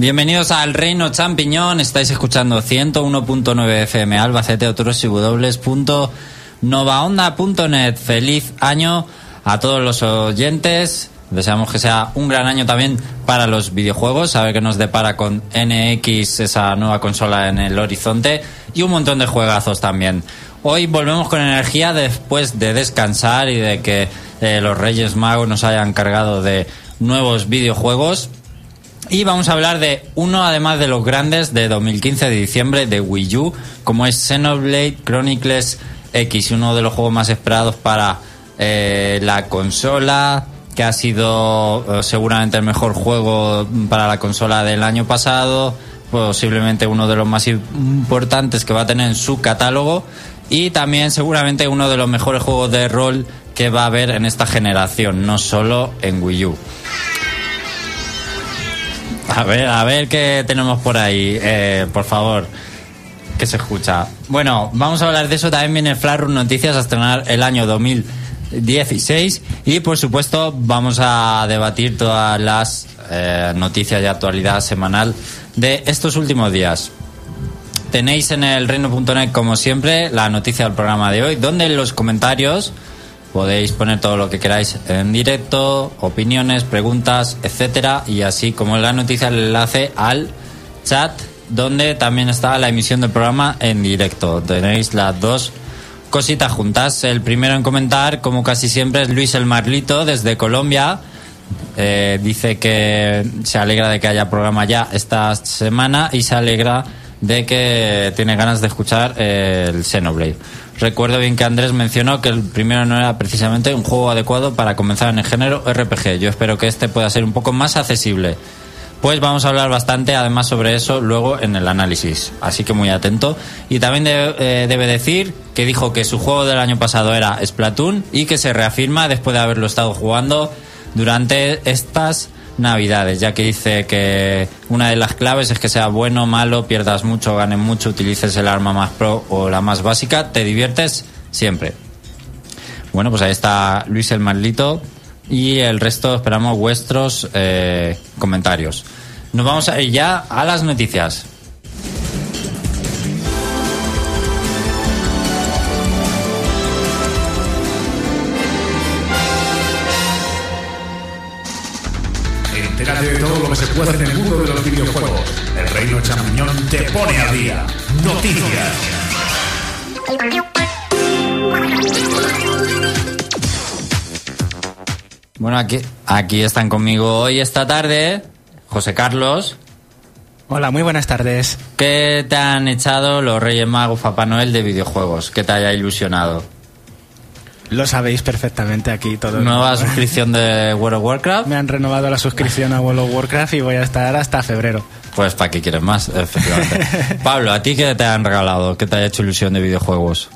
Bienvenidos al Reino Champiñón. Estáis escuchando 101.9 FM Albacete, otros www.novaonda.net. Feliz año a todos los oyentes. Deseamos que sea un gran año también para los videojuegos. A ver qué nos depara con NX, esa nueva consola en el horizonte. Y un montón de juegazos también. Hoy volvemos con energía después de descansar y de que eh, los Reyes Magos nos hayan cargado de nuevos videojuegos. Y vamos a hablar de uno, además de los grandes, de 2015 de diciembre de Wii U, como es Xenoblade Chronicles X, uno de los juegos más esperados para eh, la consola, que ha sido eh, seguramente el mejor juego para la consola del año pasado, posiblemente uno de los más importantes que va a tener en su catálogo y también seguramente uno de los mejores juegos de rol que va a haber en esta generación, no solo en Wii U. A ver, a ver qué tenemos por ahí, eh, por favor, que se escucha. Bueno, vamos a hablar de eso. También viene Flarun Noticias a estrenar el año 2016 y, por supuesto, vamos a debatir todas las eh, noticias de actualidad semanal de estos últimos días. Tenéis en el reino.net, como siempre, la noticia del programa de hoy, donde en los comentarios podéis poner todo lo que queráis en directo, opiniones, preguntas, etcétera, y así como la noticia el enlace al chat, donde también está la emisión del programa en directo. Tenéis las dos cositas juntas. El primero en comentar, como casi siempre, es Luis el Marlito desde Colombia. Eh, dice que se alegra de que haya programa ya esta semana y se alegra de que tiene ganas de escuchar el Xenoblade. Recuerdo bien que Andrés mencionó que el primero no era precisamente un juego adecuado para comenzar en el género RPG. Yo espero que este pueda ser un poco más accesible. Pues vamos a hablar bastante además sobre eso luego en el análisis, así que muy atento. Y también eh, debe decir que dijo que su juego del año pasado era Splatoon y que se reafirma después de haberlo estado jugando durante estas navidades, ya que dice que una de las claves es que sea bueno, malo, pierdas mucho, ganes mucho, utilices el arma más pro o la más básica, te diviertes siempre. Bueno, pues ahí está Luis el Maldito y el resto esperamos vuestros eh, comentarios. Nos vamos a ir ya a las noticias. Lo que se puede en el mundo de los videojuegos. El Reino Champiñón te pone a día. Noticias. Bueno, aquí, aquí están conmigo hoy esta tarde José Carlos. Hola, muy buenas tardes. ¿Qué te han echado los Reyes Magos Papá Noel de videojuegos? ¿Qué te haya ilusionado? Lo sabéis perfectamente aquí todo. ¿Nueva suscripción de World of Warcraft? Me han renovado la suscripción a World of Warcraft y voy a estar hasta febrero. Pues para qué quieres más, efectivamente. Pablo, ¿a ti qué te han regalado? ¿Qué te ha hecho ilusión de videojuegos?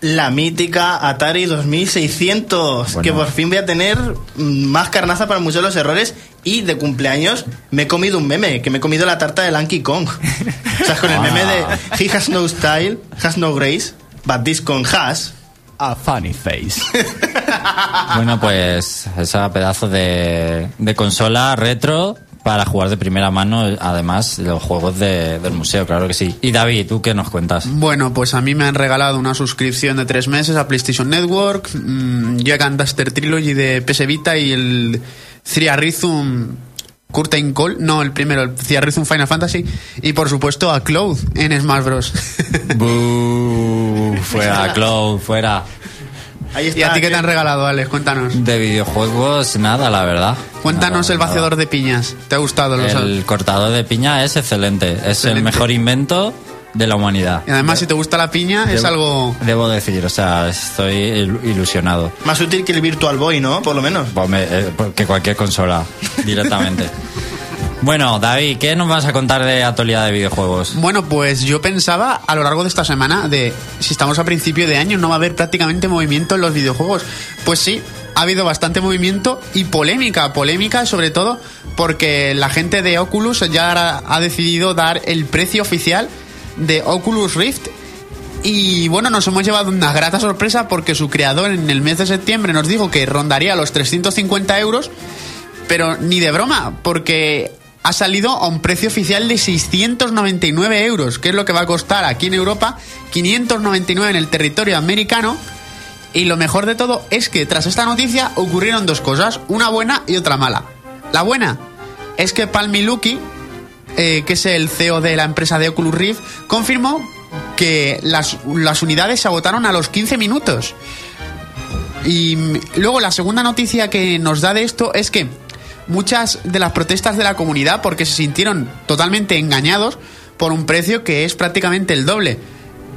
La mítica Atari 2600, que por fin voy a tener más carnaza para muchos de los errores. Y de cumpleaños me he comido un meme, que me he comido la tarta de Lanky Kong. o sea, con el meme de He has no style, has no grace, but this con has a funny face. bueno, pues esa pedazo de, de consola retro para jugar de primera mano, además, los juegos de, del museo, claro que sí. Y David, ¿tú qué nos cuentas? Bueno, pues a mí me han regalado una suscripción de tres meses a PlayStation Network, mmm, Jack Duster Trilogy de PS Vita y el Three Rhythm Curtain Call, no, el primero, el Rhythm Final Fantasy, y por supuesto a Cloud en Smash Bros. fuera, Cloud, fuera. ¿Y a ti qué te han regalado, Alex? Cuéntanos. De videojuegos, nada, la verdad. Cuéntanos el vaciador de piñas. ¿Te ha gustado? El cortador de piña es excelente. Es el mejor invento de la humanidad. Y además, si te gusta la piña, es algo. Debo decir, o sea, estoy ilusionado. Más útil que el Virtual Boy, ¿no? Por lo menos. Eh, que cualquier consola, directamente. Bueno, David, ¿qué nos vas a contar de actualidad de videojuegos? Bueno, pues yo pensaba a lo largo de esta semana de si estamos a principio de año no va a haber prácticamente movimiento en los videojuegos. Pues sí, ha habido bastante movimiento y polémica, polémica sobre todo porque la gente de Oculus ya ha decidido dar el precio oficial de Oculus Rift y bueno, nos hemos llevado una grata sorpresa porque su creador en el mes de septiembre nos dijo que rondaría los 350 euros, pero ni de broma, porque ha salido a un precio oficial de 699 euros, que es lo que va a costar aquí en Europa, 599 en el territorio americano. Y lo mejor de todo es que tras esta noticia ocurrieron dos cosas, una buena y otra mala. La buena es que Palmi Lucky, eh, que es el CEO de la empresa de Oculus Rift, confirmó que las, las unidades se agotaron a los 15 minutos. Y luego la segunda noticia que nos da de esto es que muchas de las protestas de la comunidad, porque se sintieron totalmente engañados por un precio que es prácticamente el doble.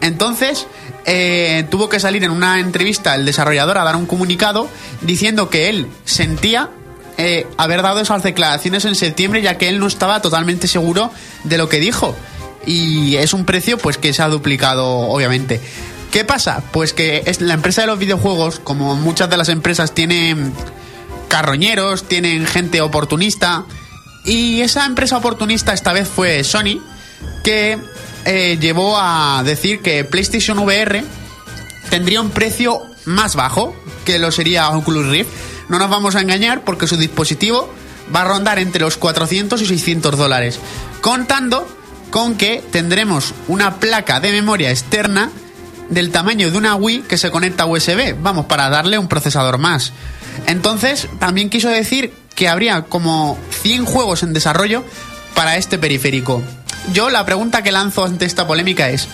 Entonces, eh, tuvo que salir en una entrevista el desarrollador a dar un comunicado diciendo que él sentía eh, haber dado esas declaraciones en septiembre ya que él no estaba totalmente seguro de lo que dijo. Y es un precio pues que se ha duplicado obviamente. ¿Qué pasa? Pues que es la empresa de los videojuegos, como muchas de las empresas, tienen carroñeros, tienen gente oportunista. Y esa empresa oportunista esta vez fue Sony, que eh, llevó a decir que PlayStation VR tendría un precio más bajo que lo sería Oculus Rift. No nos vamos a engañar porque su dispositivo va a rondar entre los 400 y 600 dólares, contando con que tendremos una placa de memoria externa del tamaño de una Wii que se conecta a USB, vamos, para darle un procesador más. Entonces, también quiso decir que habría como 100 juegos en desarrollo para este periférico. Yo la pregunta que lanzo ante esta polémica es,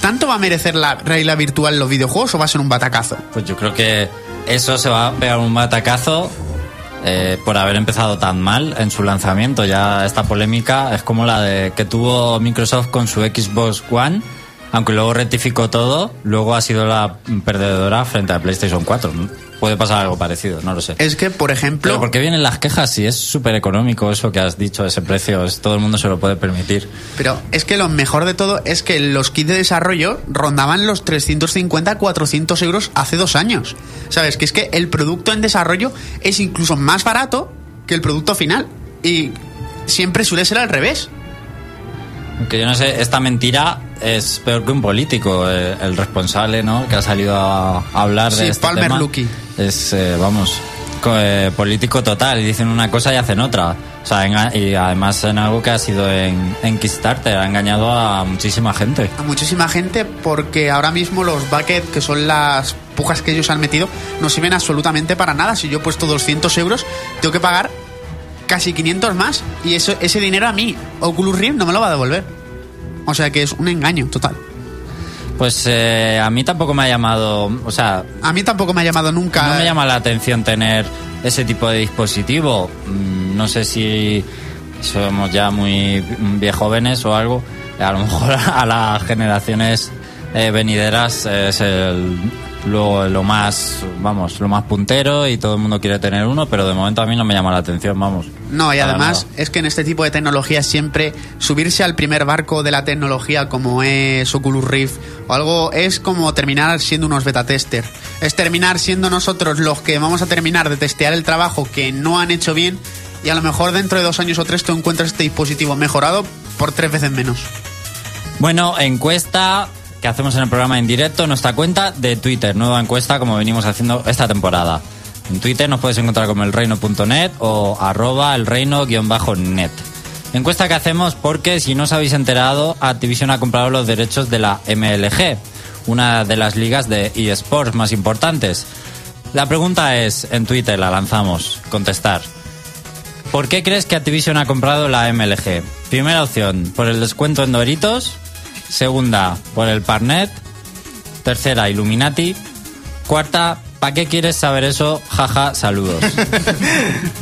¿tanto va a merecer la realidad virtual los videojuegos o va a ser un batacazo? Pues yo creo que eso se va a pegar un batacazo eh, por haber empezado tan mal en su lanzamiento. Ya esta polémica es como la de que tuvo Microsoft con su Xbox One, aunque luego rectificó todo, luego ha sido la perdedora frente a PlayStation 4. Puede pasar algo parecido, no lo sé. Es que, por ejemplo... Pero ¿por qué vienen las quejas si es súper económico eso que has dicho, ese precio? Es- todo el mundo se lo puede permitir. Pero es que lo mejor de todo es que los kits de desarrollo rondaban los 350-400 euros hace dos años. ¿Sabes? Que es que el producto en desarrollo es incluso más barato que el producto final. Y siempre suele ser al revés. Que yo no sé, esta mentira es peor que un político. eh, el responsable, ¿no? Que ha salido a, hablar de Sí, este Palmer tema. Luckey. Es, eh, vamos, eh, político total. Dicen una cosa y hacen otra. O sea, y además en algo que ha sido en, en Kickstarter. Ha engañado a muchísima gente. A muchísima gente porque ahora mismo los bucket, que son las pujas que ellos han metido, no sirven absolutamente para nada. Si yo he puesto 200 euros, tengo que pagar casi 500 más y eso, ese dinero a mí, Oculus Rift, no me lo va a devolver. O sea que es un engaño total. Pues eh, a mí tampoco me ha llamado... O sea, A mí tampoco me ha llamado nunca. No me llama la atención tener ese tipo de dispositivo. Mm, No sé si somos ya muy viejóvenes o algo. A lo mejor a las generaciones eh, venideras es el, lo, lo más, vamos, lo más puntero y todo el mundo quiere tener uno, pero de momento a mí no me llama la atención, vamos. No, y además nada. es que en este tipo de tecnologías siempre subirse al primer barco de la tecnología como es Oculus Rift o algo es como terminar siendo unos beta tester. Es terminar siendo nosotros los que vamos a terminar de testear el trabajo que no han hecho bien y a lo mejor dentro de dos años o tres tú encuentras este dispositivo mejorado por tres veces menos. Bueno, encuesta que hacemos en el programa en directo, en nuestra cuenta de Twitter, nueva encuesta como venimos haciendo esta temporada. En Twitter nos puedes encontrar como elreino.net o arroba elreino-net. Encuesta que hacemos porque, si no os habéis enterado, Activision ha comprado los derechos de la MLG, una de las ligas de eSports más importantes. La pregunta es, en Twitter la lanzamos, contestar. ¿Por qué crees que Activision ha comprado la MLG? Primera opción, por el descuento en Doritos. Segunda, por el Parnet. Tercera, Illuminati. Cuarta, ¿para qué quieres saber eso? Jaja, saludos.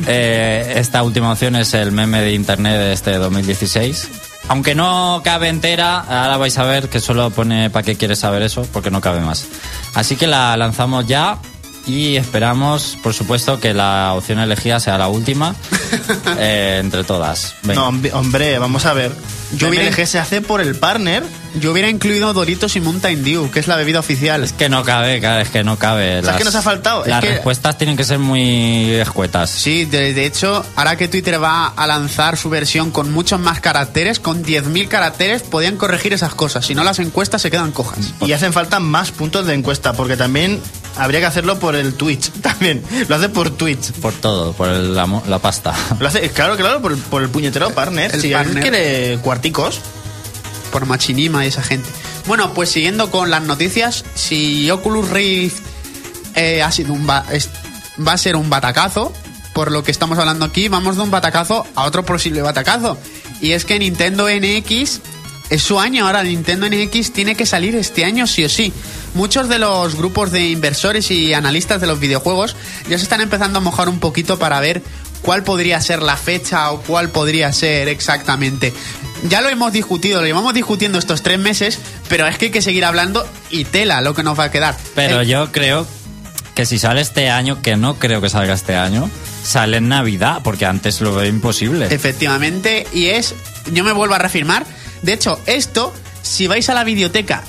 Eh, esta última opción es el meme de internet de este 2016. Aunque no cabe entera, ahora vais a ver que solo pone ¿para qué quieres saber eso? Porque no cabe más. Así que la lanzamos ya y esperamos, por supuesto, que la opción elegida sea la última eh, entre todas. Venga. No, hombre, vamos a ver. Yo hubiera- MLG se hace por el partner. Yo hubiera incluido Doritos y Mountain Dew, que es la bebida oficial. Es que no cabe, claro, es que no cabe. ¿Sabes qué nos ha faltado? Es Las que- respuestas tienen que ser muy escuetas. Sí, de, de hecho, ahora que Twitter va a lanzar su versión con muchos más caracteres, con 10.000 caracteres, podían corregir esas cosas. Si no, las encuestas se quedan cojas. Y hacen falta más puntos de encuesta, porque también habría que hacerlo por el Twitch también. Lo hace por Twitch. Por todo, por el- la, pasta. Lo hace, claro, claro, por, por el puñetero partner. El si partner. alguien quiere cuarticos. por Machinima y esa gente. Bueno, pues siguiendo con las noticias, si Oculus Rift eh, ha sido un ba- es- va a ser un batacazo, por lo que estamos hablando aquí, vamos de un batacazo a otro posible batacazo. Y es que Nintendo NX es su año, ahora Nintendo NX tiene que salir este año sí o sí. Muchos de los grupos de inversores y analistas de los videojuegos ya se están empezando a mojar un poquito para ver cuál podría ser la fecha o cuál podría ser exactamente. Ya lo hemos discutido, lo llevamos discutiendo estos tres meses, pero es que hay que seguir hablando y tela lo que nos va a quedar. Pero El- yo creo que si sale este año, que no creo que salga este año, sale en Navidad, porque antes lo veo imposible. Efectivamente, y es, yo me vuelvo a reafirmar, de hecho, esto, si vais a la videoteca,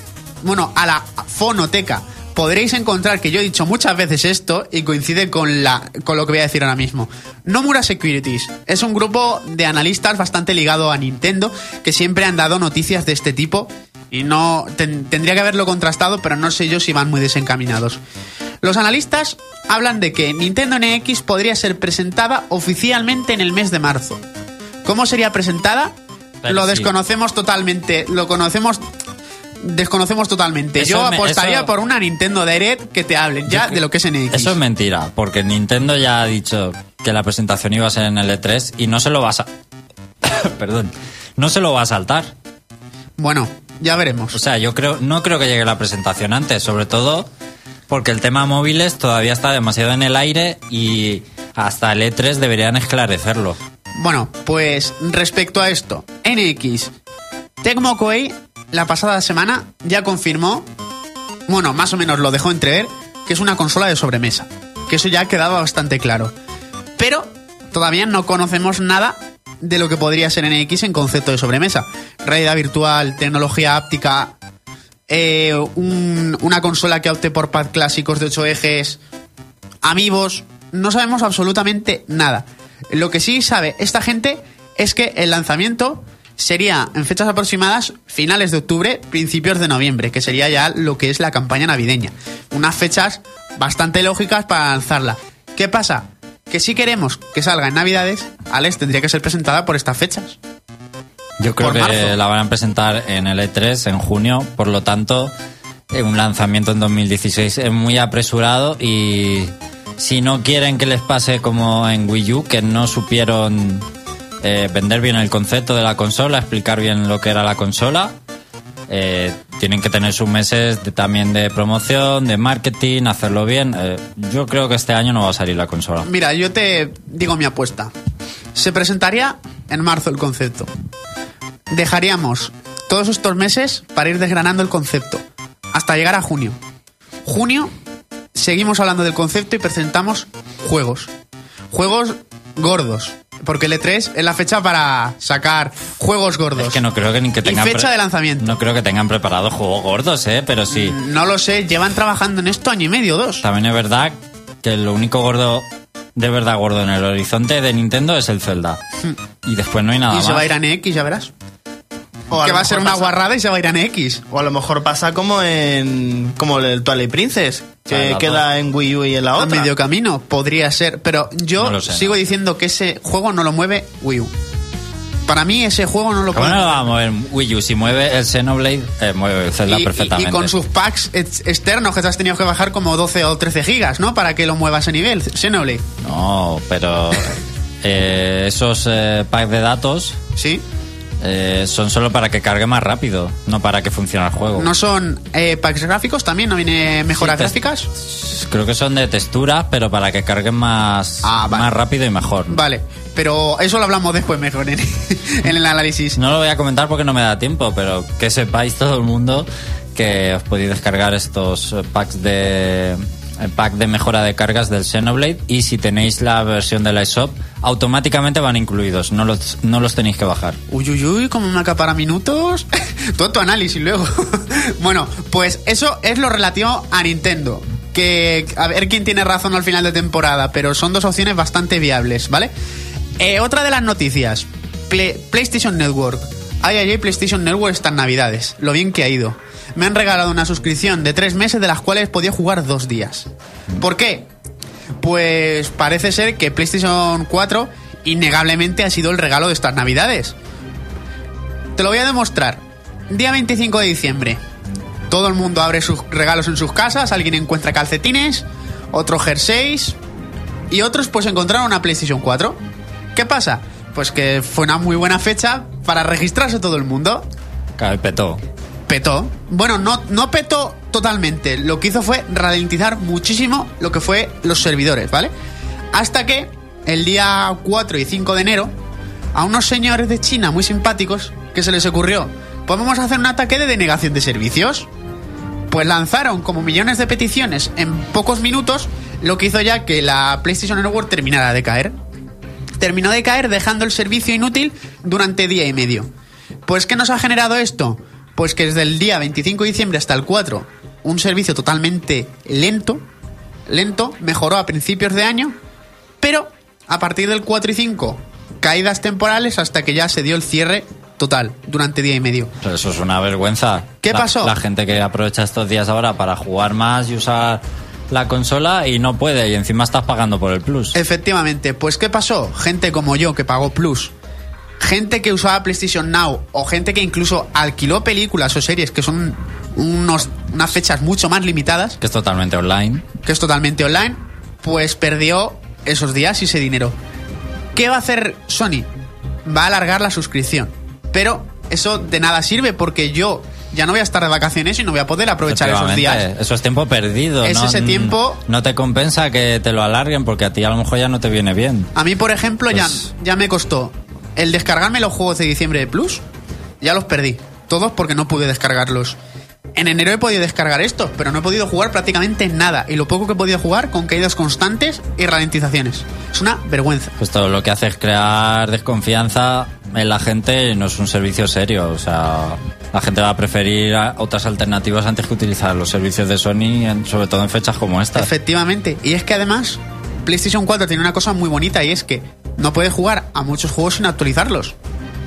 bueno, a la fonoteca, podréis encontrar que yo he dicho muchas veces esto y coincide con, la, con lo que voy a decir ahora mismo. Nomura Securities es un grupo de analistas bastante ligado a Nintendo que siempre han dado noticias de este tipo y no ten- tendría que haberlo contrastado, pero no sé yo si van muy desencaminados. Los analistas hablan de que Nintendo NX podría ser presentada oficialmente en el mes de marzo. ¿Cómo sería presentada? Lo desconocemos totalmente. Lo conocemos. Desconocemos totalmente. Eso Yo me- apostaría eso- por una Nintendo Direct que te hablen ya Yo de lo que es NX. Eso es mentira, porque Nintendo ya ha dicho que la presentación iba a ser en el E3 y no se lo va a... Perdón. No se lo va a saltar. Bueno, ya veremos. O sea, yo creo, no creo que llegue la presentación antes, sobre todo porque el tema móviles todavía está demasiado en el aire y hasta el E3 deberían esclarecerlo. Bueno, pues respecto a esto, NX, Tecmo Koei la pasada semana ya confirmó, bueno, más o menos lo dejó entrever, que es una consola de sobremesa. Que eso ya quedaba bastante claro. Pero todavía no conocemos nada de lo que podría ser NX en concepto de sobremesa. Realidad virtual, tecnología áptica, eh, un- una consola que opte por pad clásicos de 8 ejes, amigos, no sabemos absolutamente nada. Lo que sí sabe esta gente es que el lanzamiento sería en fechas aproximadas finales de octubre, principios de noviembre, que sería ya lo que es la campaña navideña. Unas fechas bastante lógicas para lanzarla. ¿Qué pasa? Que si queremos que salga en Navidades, Alex tendría que ser presentada por estas fechas. Yo creo que marzo. la van a presentar en el E3 en junio, por lo tanto, eh, un lanzamiento en 2016 es muy apresurado y si no quieren que les pase como en Wii U, que no supieron eh, vender bien el concepto de la consola, explicar bien lo que era la consola, eh, tienen que tener sus meses también de promoción, de marketing, hacerlo bien. Eh, yo creo que este año no va a salir la consola. Mira, yo te digo mi apuesta. Se presentaría en marzo el concepto. Dejaríamos todos estos meses para ir desgranando el concepto. Hasta llegar a junio. Junio, seguimos hablando del concepto y presentamos juegos. Juegos gordos. Porque el E3 es la fecha para sacar juegos gordos. Es que no creo que ni que Y tengan fecha pre- de lanzamiento. No creo que tengan preparados juegos gordos, eh, pero sí. No lo sé, llevan trabajando en esto año y medio, dos. También es verdad que lo único gordo, de verdad gordo en el horizonte de Nintendo es el Zelda. Y después no hay nada Y más. se va a ir a NX, ya verás. O que va a ser una pasa- guarrada y se va a ir a NX. O a lo mejor pasa como en como el Twilight Princess, que queda en Wii U y en la a otra. medio camino podría ser, pero yo No lo sé, sigo no. diciendo que ese juego no lo mueve Wii U. Para mí ese juego no lo ¿Cómo puede no lo va a mover Wii U? Si mueve el Xenoblade, eh, mueve el Zelda y, y- perfectamente. y con sus packs ex- externos que te has tenido que bajar como 12 o 13 gigas, ¿no? Para que lo mueva a ese nivel, Xenoblade. No, pero eh, esos eh, packs de datos ¿Sí? Eh, son solo para que cargue más rápido, no para que funcione el juego. ¿No son eh, packs gráficos también? ¿No viene mejoras Sí, gráficas? Creo que son de texturas, pero para que carguen más, Ah, vale. más rápido y mejor. Vale, pero eso lo hablamos después mejor en, en el análisis. No lo voy a comentar porque no me da tiempo, pero que sepáis todo el mundo que os podéis descargar estos eh, packs de el pack de mejora de cargas del Xenoblade y si tenéis la versión de la eShop automáticamente van incluidos, no los, no los tenéis que bajar. Uy, uy, uy, como me acapara minutos. Todo tu análisis luego. bueno, pues eso es lo relativo a Nintendo. Que a ver quién tiene razón al final de temporada, pero son dos opciones bastante viables, ¿vale? Eh, otra de las noticias: Play- PlayStation Network. Ay, ay, PlayStation Network estas navidades. Lo bien que ha ido. Me han regalado una suscripción de tres meses de las cuales podía jugar dos días. ¿Por qué? Pues parece ser que PlayStation 4 innegablemente ha sido el regalo de estas navidades. Te lo voy a demostrar. Día 25 de diciembre. Todo el mundo abre sus regalos en sus casas, alguien encuentra calcetines, otros jerseys y otros pues encontraron una PlayStation 4. ¿Qué pasa? Pues que fue una muy buena fecha para registrarse todo el mundo. Claro, petó. Petó. Bueno, no, no petó totalmente. Lo que hizo fue ralentizar muchísimo lo que fue los servidores, ¿vale? Hasta que el día 4 y 5 de enero, a unos señores de China muy simpáticos, que se les ocurrió, pues vamos a hacer un ataque de denegación de servicios. Pues lanzaron como millones de peticiones en pocos minutos, lo que hizo ya que la PlayStation Network terminara de caer. Terminó de caer dejando el servicio inútil durante día y medio. Pues ¿qué nos ha generado esto? Pues que desde el día 25 de diciembre hasta el 4, un servicio totalmente lento, lento, mejoró a principios de año, pero a partir del 4 y 5, caídas temporales hasta que ya se dio el cierre total durante día y medio. Pero eso es una vergüenza. ¿Qué La- pasó? La gente que aprovecha estos días ahora para jugar más y usar la consola y no puede y encima estás pagando por el plus. Efectivamente, pues ¿qué pasó? Gente como yo que pagó Plus, gente que usaba PlayStation Now o gente que incluso alquiló películas o series que son unos, unas fechas mucho más limitadas, Que es totalmente online. que es totalmente online, pues perdió esos días y ese dinero. ¿Qué va a hacer Sony? Va a alargar la suscripción. Pero eso de nada sirve porque yo ya no voy a estar de vacaciones y no voy a poder aprovechar esos días. Eso es tiempo perdido. Es ¿no? ese tiempo- No te compensa que te lo alarguen porque a ti a lo mejor ya no te viene bien. A mí, por ejemplo, Pues- ya, ya me costó el descargarme los juegos de diciembre de Plus. Ya los perdí. Todos porque no pude descargarlos. En enero he podido descargar estos, pero no he podido jugar prácticamente nada. Y lo poco que he podido jugar con caídas constantes y ralentizaciones. Es una vergüenza. Pues todo lo que hace es crear desconfianza en la gente no es un servicio serio. O sea, la gente va a preferir a- otras alternativas antes que utilizar los servicios de Sony, en- sobre todo en fechas como esta. Efectivamente. Y es que además, PlayStation 4 tiene una cosa muy bonita y es que no puede jugar a muchos juegos sin actualizarlos.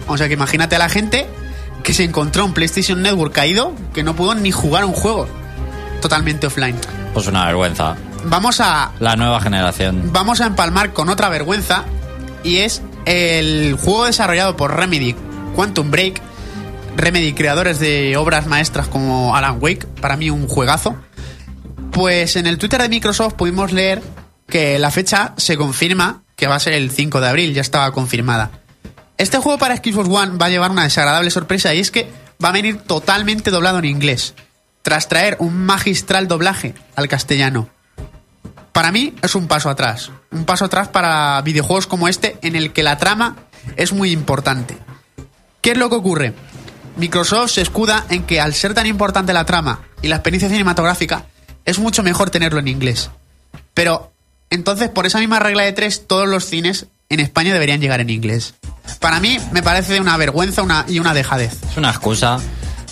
O sea que imagínate a la gente que se encontró un PlayStation Network caído que no pudo ni jugar un juego totalmente offline. Pues una vergüenza. Vamos a La nueva generación. vamos a empalmar con otra vergüenza y es el juego desarrollado por Remedy, Quantum Break. Remedy, creadores de obras maestras como Alan Wake, para mí un juegazo. Pues en el Twitter de Microsoft pudimos leer que la fecha se confirma que va a ser el 5 de abril, ya estaba confirmada. Este juego para Xbox One va a llevar una desagradable sorpresa y es que va a venir totalmente doblado en inglés, tras traer un magistral doblaje al castellano. Para mí es un paso atrás. Un paso atrás para videojuegos como este en el que la trama es muy importante. ¿Qué es lo que ocurre? Microsoft se escuda en que al ser tan importante la trama y la experiencia cinematográfica, es mucho mejor tenerlo en inglés. Pero entonces, por esa misma regla de tres, todos los cines en España deberían llegar en inglés. Para mí me parece una vergüenza una, y una dejadez. Es una excusa.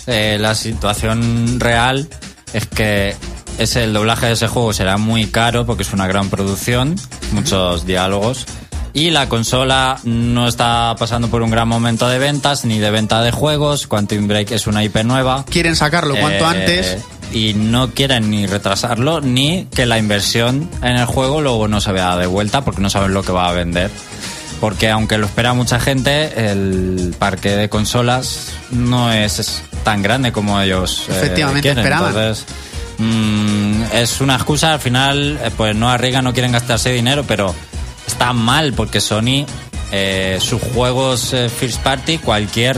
Eh, la situación real es que ese, el doblaje de ese juego será muy caro porque es una gran producción, muchos diálogos. Y la consola no está pasando por un gran momento de ventas ni de venta de juegos. Quantum Break es una IP nueva. Quieren sacarlo cuanto Eh, antes. Y no quieren ni retrasarlo ni que la inversión en el juego luego no se vea de vuelta porque no saben lo que va a vender. Porque aunque lo espera mucha gente, el parque de consolas no es, tan grande como ellos eh, Efectivamente, quieren. esperaban. Entonces, mm, es una excusa. Al final, eh, pues no arriesgan, no quieren gastarse dinero, pero está mal porque Sony, eh, sus juegos eh, First Party, cualquier,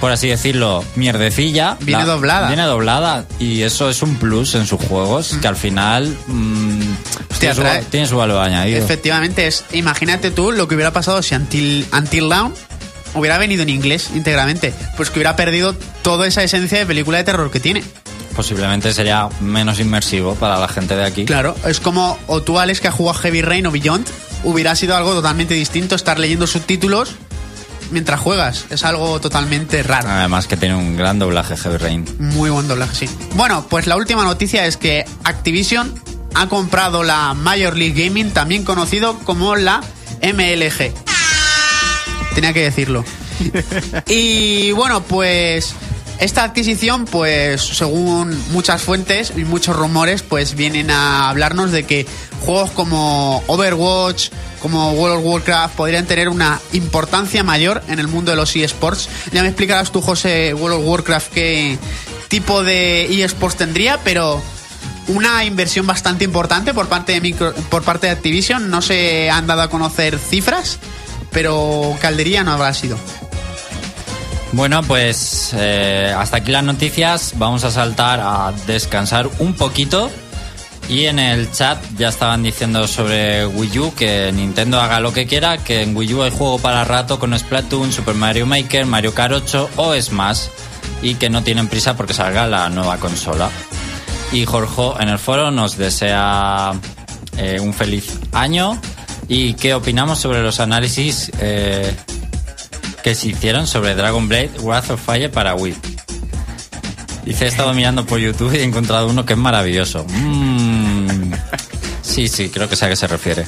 por así decirlo, mierdecilla. Viene doblada. Viene doblada. Y eso es un plus en sus juegos, que al final mm, Hostia, tiene, su, tiene su valor añadido. Efectivamente, es. Imagínate tú lo que hubiera pasado si Until, Until Dawn hubiera venido en inglés íntegramente. Pues que hubiera perdido toda esa esencia de película de terror que tiene. Posiblemente sería menos inmersivo para la gente de aquí. Claro, es como o tú, Alex, que has jugado Heavy Rain o Beyond, hubiera sido algo totalmente distinto estar leyendo subtítulos mientras juegas. Es algo totalmente raro. Además que tiene un gran doblaje Heavy Rain. Muy buen doblaje, sí. Bueno, pues la última noticia es que Activision ha comprado la Major League Gaming, también conocido como la MLG. Tenía que decirlo. Y bueno, pues Esta adquisición, pues según muchas fuentes y muchos rumores, pues vienen a hablarnos de que juegos como Overwatch, como World of Warcraft podrían tener una importancia mayor en el mundo de los eSports. Ya me explicarás tú, José, World of Warcraft, qué tipo de eSports tendría, pero una inversión bastante importante por parte de por parte de Activision. No se han dado a conocer cifras, pero caldería no habrá sido. Bueno, pues eh, hasta aquí las noticias. Vamos a saltar a descansar un poquito. Y en el chat ya estaban diciendo sobre Wii U que Nintendo haga lo que quiera, que en Wii U hay juego para rato con Splatoon, Super Mario Maker, Mario Kart 8 o Smash. Y que no tienen prisa porque salga la nueva consola. Y Jorge en el foro nos desea eh, un feliz año. ¿Y qué opinamos sobre los análisis eh, que se hicieron sobre Dragon Blade Wrath of Fire para Wii. Dice, he estado mirando por YouTube y he encontrado uno que es maravilloso. Mm. Sí, sí, creo que sé a qué se refiere.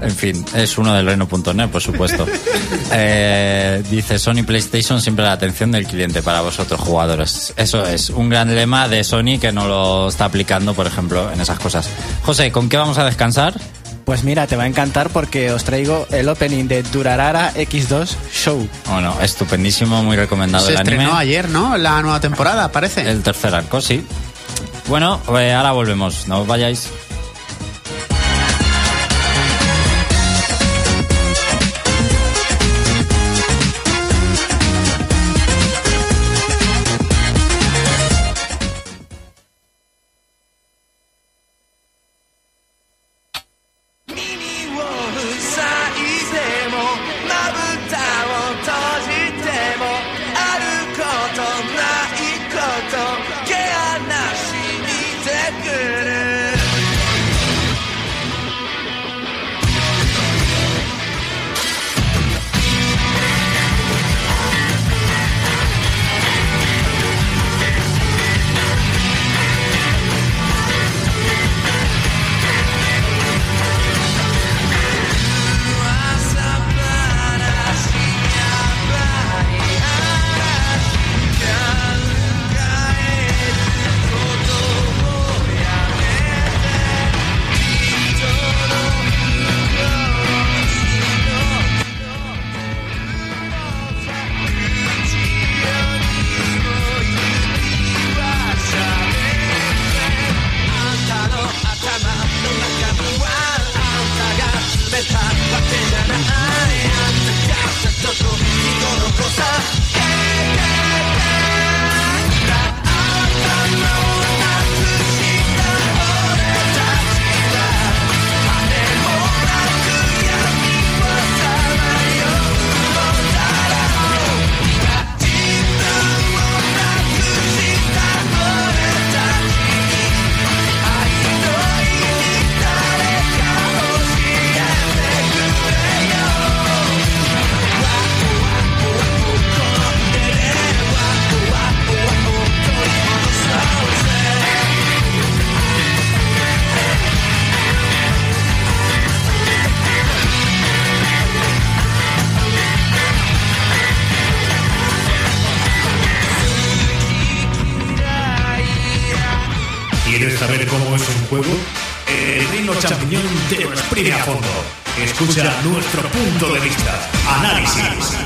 En fin, es uno del reino.net, por supuesto. Eh, dice, Sony PlayStation siempre la atención del cliente para vosotros jugadores. Eso es un gran lema de Sony que no lo está aplicando, por ejemplo, en esas cosas. José, ¿con qué vamos a descansar? Pues mira, te va a encantar porque os traigo el opening de Durarara X2 Show. Bueno, estupendísimo, muy recomendado Se el anime. estrenó ayer, ¿no? La nueva temporada, parece. El tercer arco, sí. Bueno, eh, ahora volvemos, no os vayáis. A fondo. Escucha nuestro punto de vista. Análisis.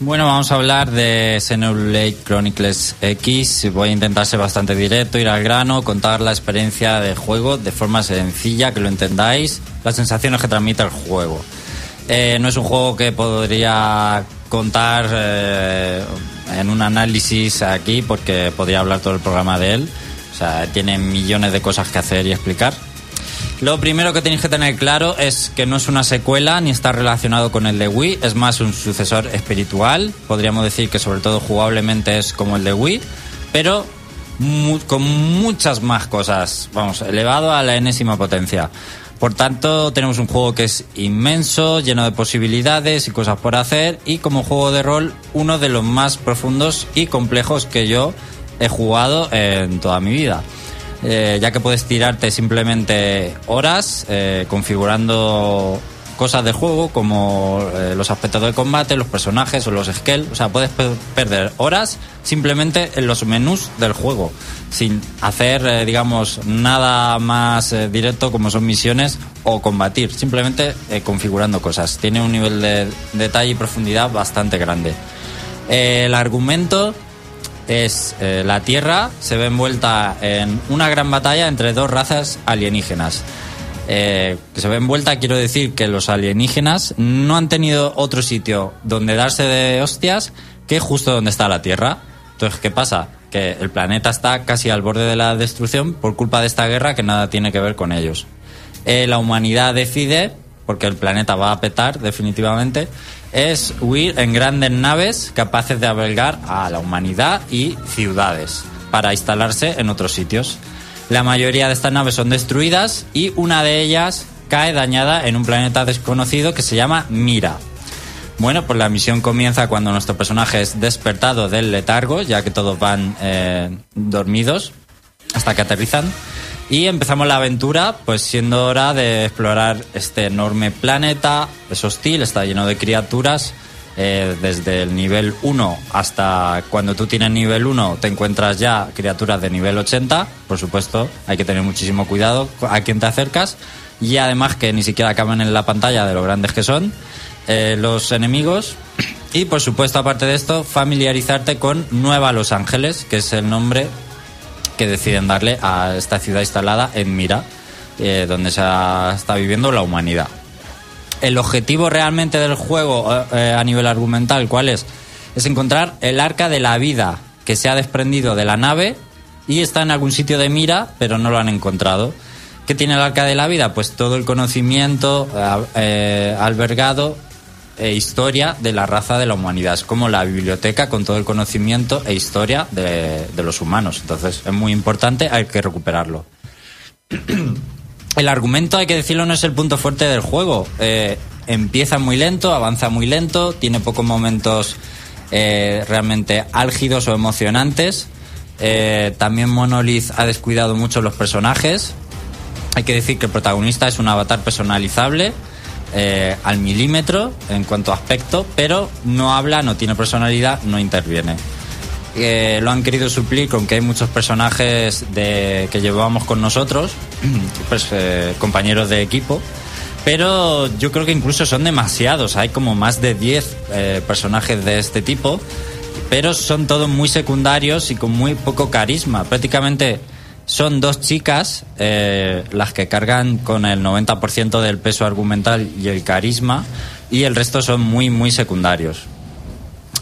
Bueno, vamos a hablar de Xenoblade Chronicles X. Voy a intentar ser bastante directo, ir al grano, contar la experiencia de juego de forma sencilla, que lo entendáis, las sensaciones que transmite el juego. Eh, no es un juego que podría contar eh, en un análisis aquí, porque podría hablar todo el programa de él. O sea, tiene millones de cosas que hacer y explicar. Lo primero que tenéis que tener claro es que no es una secuela ni está relacionado con el de Wii, es más un sucesor espiritual. Podríamos decir que sobre todo jugablemente es como el de Wii, pero con muchas más cosas, vamos, elevado a la enésima potencia. Por tanto, tenemos un juego que es inmenso, lleno de posibilidades y cosas por hacer, y como juego de rol, uno de los más profundos y complejos que yo he jugado en toda mi vida. Eh, ya que puedes tirarte simplemente horas eh, configurando cosas del juego como eh, los aspectos de combate, los personajes o los skills. O sea, puedes pe- perder horas simplemente en los menús del juego, sin hacer, eh, digamos, nada más eh, directo como son misiones o combatir, simplemente configurando cosas. Tiene un nivel de detalle y profundidad bastante grande. El argumento es la Tierra se ve envuelta en una gran batalla entre dos razas alienígenas. Eh, que se ve envuelta, quiero decir que los alienígenas no han tenido otro sitio donde darse de hostias que justo donde está la Tierra. Entonces, ¿qué pasa? Que el planeta está casi al borde de la destrucción por culpa de esta guerra que nada tiene que ver con ellos. Eh, la humanidad decide, porque el planeta va a petar definitivamente, es huir en grandes naves capaces de albergar a la humanidad y ciudades para instalarse en otros sitios. La mayoría de estas naves son destruidas y una de ellas cae dañada en un planeta desconocido que se llama Mira. Bueno, pues la misión comienza cuando nuestro personaje es despertado del letargo, ya que todos van eh, dormidos hasta que aterrizan. Y empezamos la aventura, pues siendo hora de explorar este enorme planeta. Es hostil, está lleno de criaturas. Eh, desde el nivel 1 hasta cuando tú tienes nivel 1 te encuentras ya criaturas de nivel 80. Por supuesto, hay que tener muchísimo cuidado a quien te acercas. Y además que ni siquiera acaban en la pantalla de lo grandes que son eh, los enemigos. Y por supuesto, aparte de esto, familiarizarte con Nueva Los Ángeles, que es el nombre que deciden darle a esta ciudad instalada en Mira, eh, donde se está viviendo la humanidad. El objetivo realmente del juego eh, eh, a nivel argumental, ¿cuál es? Es encontrar el arca de la vida que se ha desprendido de la nave y está en algún sitio de Mira, pero no lo han encontrado. ¿Qué tiene el arca de la vida? Pues todo el conocimiento eh, albergado e historia de la raza de la humanidad. Es como la biblioteca con todo el conocimiento e historia de los humanos. Entonces es muy importante, hay que recuperarlo. El argumento, hay que decirlo, no es el punto fuerte del juego. Eh, empieza muy lento, avanza muy lento, tiene pocos momentos eh, realmente álgidos o emocionantes. Eh, también Monolith ha descuidado mucho los personajes. Hay que decir que el protagonista es un avatar personalizable eh, al milímetro en cuanto a aspecto, pero no habla, no tiene personalidad, no interviene. Eh, lo han querido suplir con que hay muchos personajes de, que llevábamos con nosotros, pues eh, compañeros de equipo, pero yo creo que incluso son demasiados. Hay como más de 10 eh, personajes de este tipo, pero son todos muy secundarios y con muy poco carisma. Prácticamente son dos chicas eh, las que cargan con el 90% del peso argumental y el carisma, y el resto son muy, muy secundarios.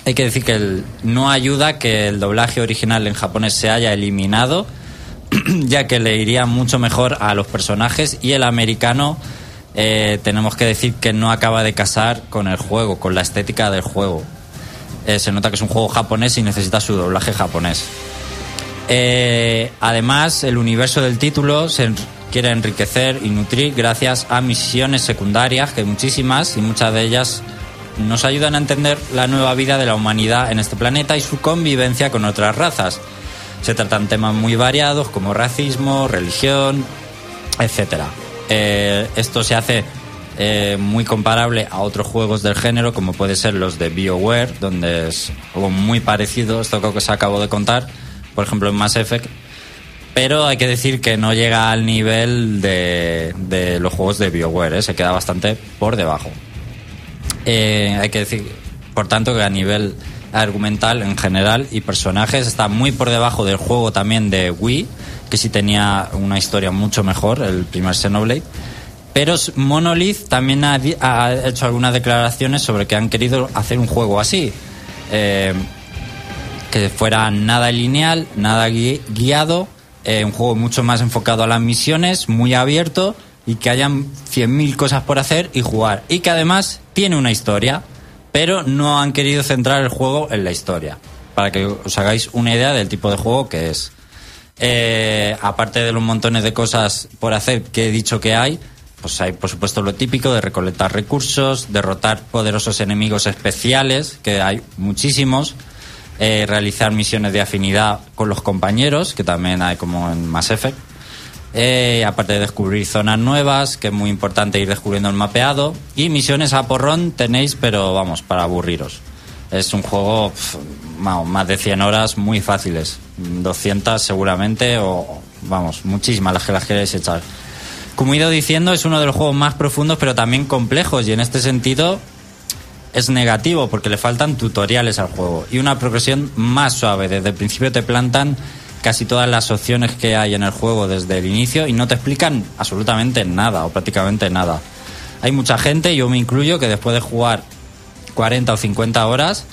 Hay que decir que el- no ayuda que el doblaje original en japonés se haya eliminado, ya que le iría mucho mejor a los personajes y el americano eh, tenemos que decir que no acaba de casar con el juego, con la estética del juego. Eh, se nota que es un juego japonés y necesita su doblaje japonés. Eh, además, el universo del título se quiere enriquecer y nutrir gracias a misiones secundarias, que hay muchísimas, y muchas de ellas nos ayudan a entender la nueva vida de la humanidad en este planeta y su convivencia con otras razas. Se tratan temas muy variados como racismo, religión, etcétera. Eh, esto se hace eh, muy comparable a otros juegos del género, como puede ser los de BioWare, donde es algo muy parecido, esto que se acabó de contar, por ejemplo en Mass Effect, pero hay que decir que no llega al nivel de, de los juegos de BioWare, ¿eh? se queda bastante por debajo. Eh, hay que decir, por tanto, que a nivel argumental en general y personajes está muy por debajo del juego también de Wii, que sí tenía una historia mucho mejor, el primer Xenoblade. Pero Monolith también ha, ha hecho algunas declaraciones sobre que han querido hacer un juego así. Eh, que fuera nada lineal, nada gui- guiado, eh, un juego mucho más enfocado a las misiones, muy abierto y que hayan 100.000 cosas por hacer y jugar. Y que además tiene una historia, pero no han querido centrar el juego en la historia. Para que os hagáis una idea del tipo de juego que es. Eh, aparte de los montones de cosas por hacer que he dicho que hay, pues hay por supuesto lo típico de recolectar recursos, derrotar poderosos enemigos especiales, que hay muchísimos, eh, realizar misiones de afinidad con los compañeros, que también hay como en Mass Effect, Eh, aparte de descubrir zonas nuevas, que es muy importante ir descubriendo el mapeado. Y misiones a porrón tenéis, pero vamos, para aburriros. Es un juego más de 100 horas muy fáciles. 200 seguramente o, vamos, muchísimas las que las queréis echar. Como he ido diciendo, es uno de los juegos más profundos, pero también complejos. Y en este sentido, es negativo porque le faltan tutoriales al juego y una progresión más suave. Desde el principio te plantan casi todas las opciones que hay en el juego desde el inicio y no te explican absolutamente nada o prácticamente nada. Hay mucha gente, yo me incluyo, que después de jugar 40 o 50 horas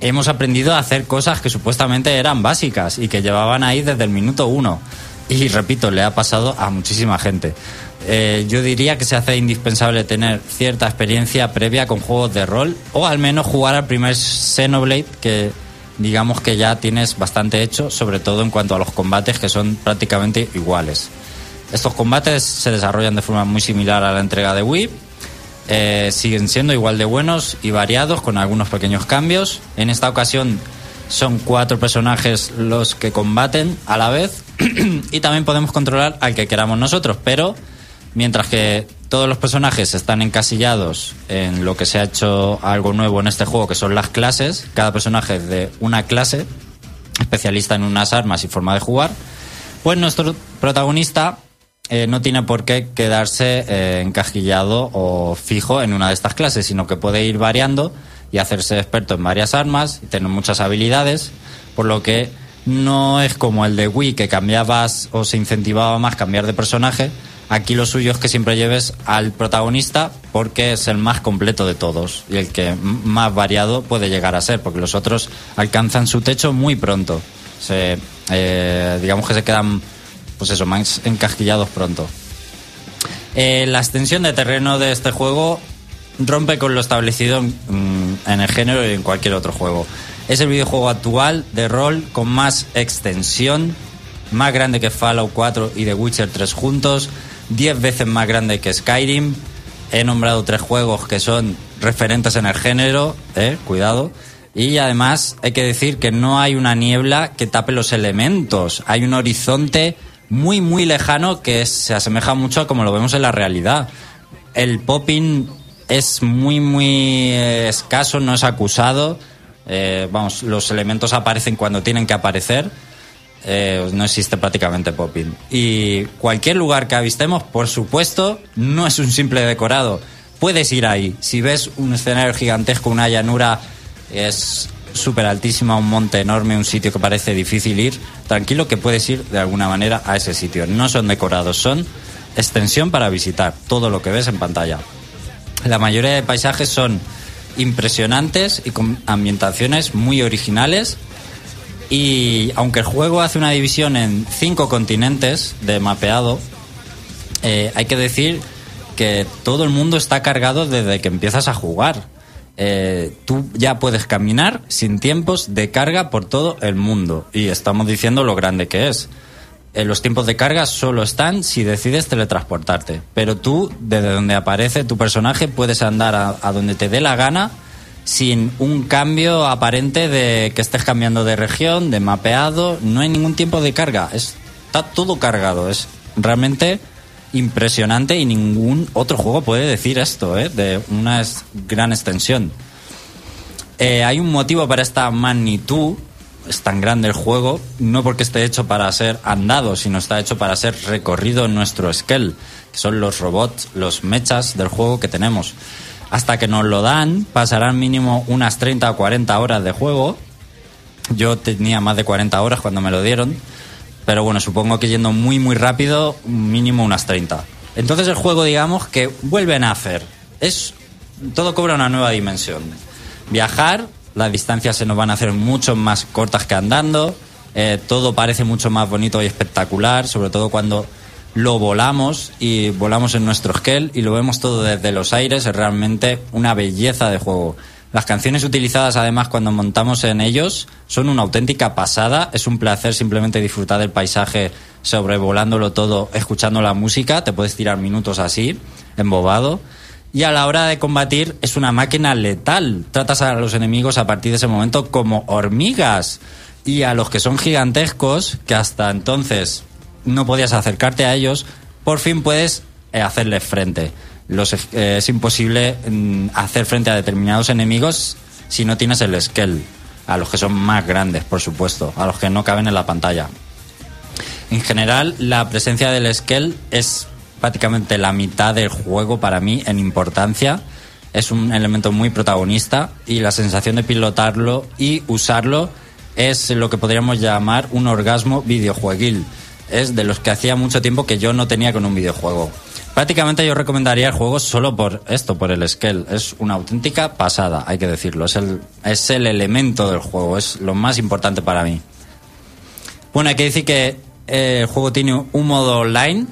hemos aprendido a hacer cosas que supuestamente eran básicas y que llevaban ahí desde el minuto uno. Y repito, le ha pasado a muchísima gente. Eh, yo diría que se hace indispensable tener cierta experiencia previa con juegos de rol o al menos jugar al primer Xenoblade que digamos que ya tienes bastante hecho, sobre todo en cuanto a los combates que son prácticamente iguales. Estos combates se desarrollan de forma muy similar a la entrega de Wii, eh, siguen siendo igual de buenos y variados con algunos pequeños cambios. En esta ocasión son cuatro personajes los que combaten a la vez y también podemos controlar al que queramos nosotros, pero mientras que todos los personajes están encasillados en lo que se ha hecho algo nuevo en este juego, que son las clases, cada personaje es de una clase, especialista en unas armas y forma de jugar, pues nuestro protagonista eh, no tiene por qué quedarse eh, o fijo en una de estas clases, sino que puede ir variando y hacerse experto en varias armas y tener muchas habilidades, por lo que no es como el de Wii que cambiabas o se incentivaba más cambiar de personaje. Aquí lo suyo es que siempre lleves al protagonista porque es el más completo de todos y el que más variado puede llegar a ser, porque los otros alcanzan su techo muy pronto. Se, eh, digamos que se quedan, pues eso, más encasquillados pronto. Eh, la extensión de terreno de este juego rompe con lo establecido en, mm, en el género y en cualquier otro juego. Es el videojuego actual de rol con más extensión, más grande que Fallout 4 y The Witcher 3 juntos, 10 veces más grande que Skyrim. He nombrado tres juegos que son referentes en el género, eh, cuidado. Y además hay que decir que no hay una niebla que tape los elementos. Hay un horizonte muy, muy lejano que se asemeja mucho a como lo vemos en la realidad. El popping es muy, muy eh, escaso, no es acusado. Eh, vamos, los elementos aparecen cuando tienen que aparecer. Eh, no existe prácticamente popping. Y cualquier lugar que avistemos, por supuesto, no es un simple decorado. Puedes ir ahí. Si ves un escenario gigantesco, una llanura, es súper altísima, un monte enorme, un sitio que parece difícil ir, tranquilo que puedes ir de alguna manera a ese sitio. No son decorados, son extensión para visitar todo lo que ves en pantalla. La mayoría de paisajes son impresionantes y con ambientaciones muy originales. Y aunque el juego hace una división en cinco continentes de mapeado, eh, hay que decir que todo el mundo está cargado desde que empiezas a jugar. Eh, tú ya puedes caminar sin tiempos de carga por todo el mundo. Y estamos diciendo lo grande que es. Eh, los tiempos de carga solo están si decides teletransportarte. Pero tú, desde donde aparece tu personaje, puedes andar a, a donde te dé la gana sin un cambio aparente de que estés cambiando de región, de mapeado. No hay ningún tiempo de carga. Es- está todo cargado. Es realmente impresionante y ningún otro juego puede decir esto, ¿eh? de una gran extensión. Eh, hay un motivo para esta magnitud, es tan grande el juego, no porque esté hecho para ser andado, sino está hecho para ser recorrido en nuestro Skell, que son los robots, los mechas del juego que tenemos. Hasta que nos lo dan, pasarán mínimo unas 30 o 40 horas de juego. Yo tenía más de 40 horas cuando me lo dieron, pero bueno, supongo que yendo muy muy rápido, mínimo unas 30. Entonces el juego, digamos, que vuelve a nacer. Es, todo cobra una nueva dimensión. Viajar, las distancias se nos van a hacer mucho más cortas que andando, eh, todo parece mucho más bonito y espectacular, sobre todo cuando lo volamos y volamos en nuestro skell y lo vemos todo desde los aires, es realmente una belleza de juego. Las canciones utilizadas además cuando montamos en ellos son una auténtica pasada, es un placer simplemente disfrutar del paisaje sobrevolándolo todo, escuchando la música, te puedes tirar minutos así, embobado. Y a la hora de combatir es una máquina letal. Tratas a los enemigos a partir de ese momento como hormigas. Y a los que son gigantescos, que hasta entonces no podías acercarte a ellos, por fin puedes eh, hacerles frente. Los, eh, es imposible mm, hacer frente a determinados enemigos si no tienes el skill. A los que son más grandes, por supuesto, a los que no caben en la pantalla. En general, la presencia del Skell es prácticamente la mitad del juego para mí en importancia. Es un elemento muy protagonista y la sensación de pilotarlo y usarlo es lo que podríamos llamar un orgasmo videojueguil. Es de los que hacía mucho tiempo que yo no tenía con un videojuego. Prácticamente yo recomendaría el juego solo por esto, por el Skell. Es una auténtica pasada, hay que decirlo. Es el, es el elemento del juego, es lo más importante para mí. Bueno, hay que decir que eh, el juego tiene un modo online,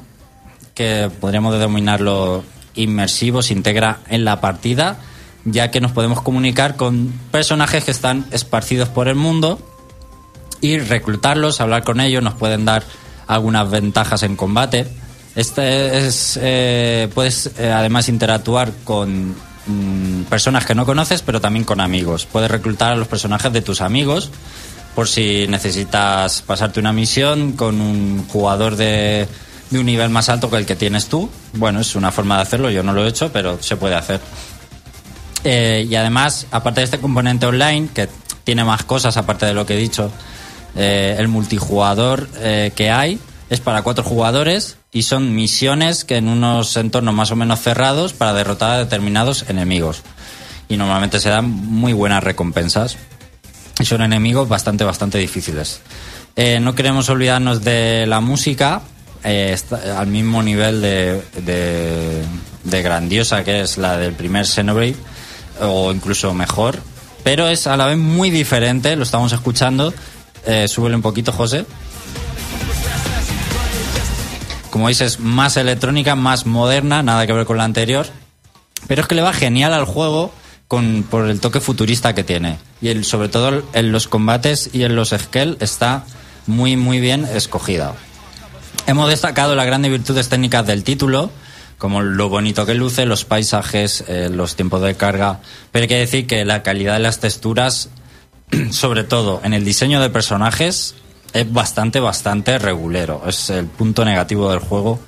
que podríamos denominarlo inmersivo, se integra en la partida, ya que nos podemos comunicar con personajes que están esparcidos por el mundo y reclutarlos, hablar con ellos, nos pueden dar algunas ventajas en combate. Este es, eh, puedes eh, además interactuar con mm, personas que no conoces, pero también con amigos. Puedes reclutar a los personajes de tus amigos por si necesitas pasarte una misión con un jugador de, de un nivel más alto que el que tienes tú. Bueno, es una forma de hacerlo, yo no lo he hecho, pero se puede hacer. Eh, y además, aparte de este componente online, que tiene más cosas aparte de lo que he dicho, eh, el multijugador eh, que hay es para cuatro jugadores y son misiones que en unos entornos más o menos cerrados para derrotar a determinados enemigos. Y normalmente se dan muy buenas recompensas. Y son enemigos bastante, bastante difíciles. Eh, no queremos olvidarnos de la música, está al mismo nivel de, de, de grandiosa que es la del primer Xenoblade, o incluso mejor, pero es a la vez muy diferente, lo estamos escuchando. Eh, súbele un poquito, José. Como veis, es más electrónica, más moderna, nada que ver con la anterior. Pero es que le va genial al juego con, por el toque futurista que tiene. Y sobre todo en los combates y en los skell está muy, muy bien escogida. Hemos destacado las grandes virtudes técnicas del título, como lo bonito que luce, los paisajes, eh, los tiempos de carga, pero hay que decir que la calidad de las texturas, sobre todo en el diseño de personajes, es bastante, bastante regulero. Es el punto negativo del juego.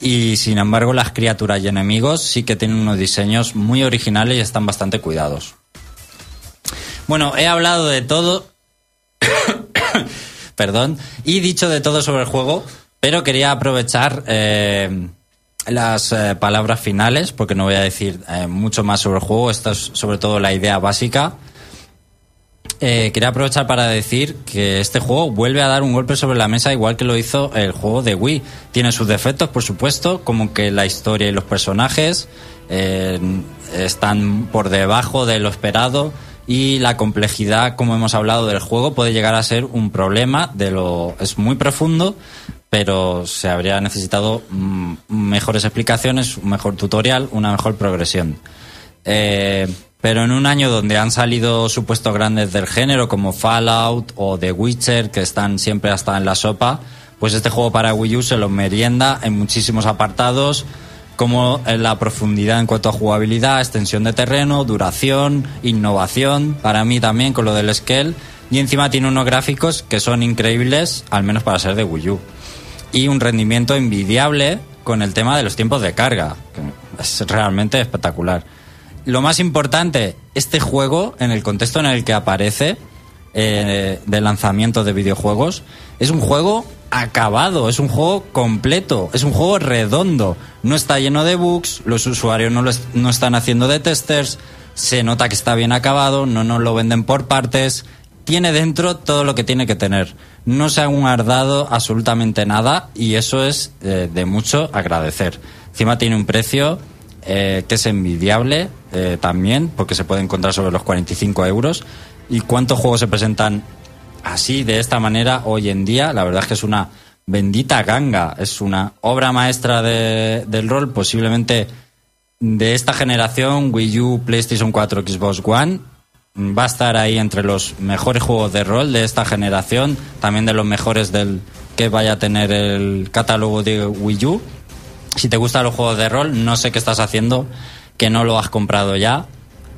Y sin embargo, las criaturas y enemigos sí que tienen unos diseños muy originales y están bastante cuidados. Bueno, he hablado de todo. Perdón. Y dicho de todo sobre el juego, pero quería aprovechar eh, las eh, palabras finales, porque no voy a decir eh, mucho más sobre el juego. Esta es sobre todo la idea básica. Eh, quería aprovechar para decir que este juego vuelve a dar un golpe sobre la mesa igual que lo hizo el juego de Wii. Tiene sus defectos, por supuesto, como que la historia y los personajes eh, están por debajo de lo esperado y la complejidad, como hemos hablado del juego, puede llegar a ser un problema. De lo es muy profundo, pero se habría necesitado mm, mejores explicaciones, un mejor tutorial, una mejor progresión. Eh, pero en un año donde han salido supuestos grandes del género como Fallout o The Witcher, que están siempre hasta en la sopa, pues este juego para Wii U se lo merienda en muchísimos apartados, como en la profundidad en cuanto a jugabilidad, extensión de terreno, duración, innovación, para mí también con lo del Skell, y encima tiene unos gráficos que son increíbles, al menos para ser de Wii U, y un rendimiento envidiable con el tema de los tiempos de carga, que es realmente espectacular lo más importante, este juego, en el contexto en el que aparece eh, de lanzamiento de videojuegos, es un juego acabado, es un juego completo, es un juego redondo. No está lleno de bugs, los usuarios no, lo es- no están haciendo de testers, se nota que está bien acabado, no nos lo venden por partes. Tiene dentro todo lo que tiene que tener. No se han guardado absolutamente nada y eso es eh, de mucho agradecer. Encima tiene un precio eh, que es envidiable eh, también, porque se puede encontrar sobre los 45 euros. ¿Y cuántos juegos se presentan así, de esta manera, hoy en día? La verdad es que es una bendita ganga, es una obra maestra de- del rol, posiblemente de esta generación, Wii U, PlayStation 4, Xbox One. Va a estar ahí entre los mejores juegos de rol de esta generación, también de los mejores del que vaya a tener el catálogo de Wii U si te gustan los juegos de rol, no sé qué estás haciendo, que no lo has comprado ya.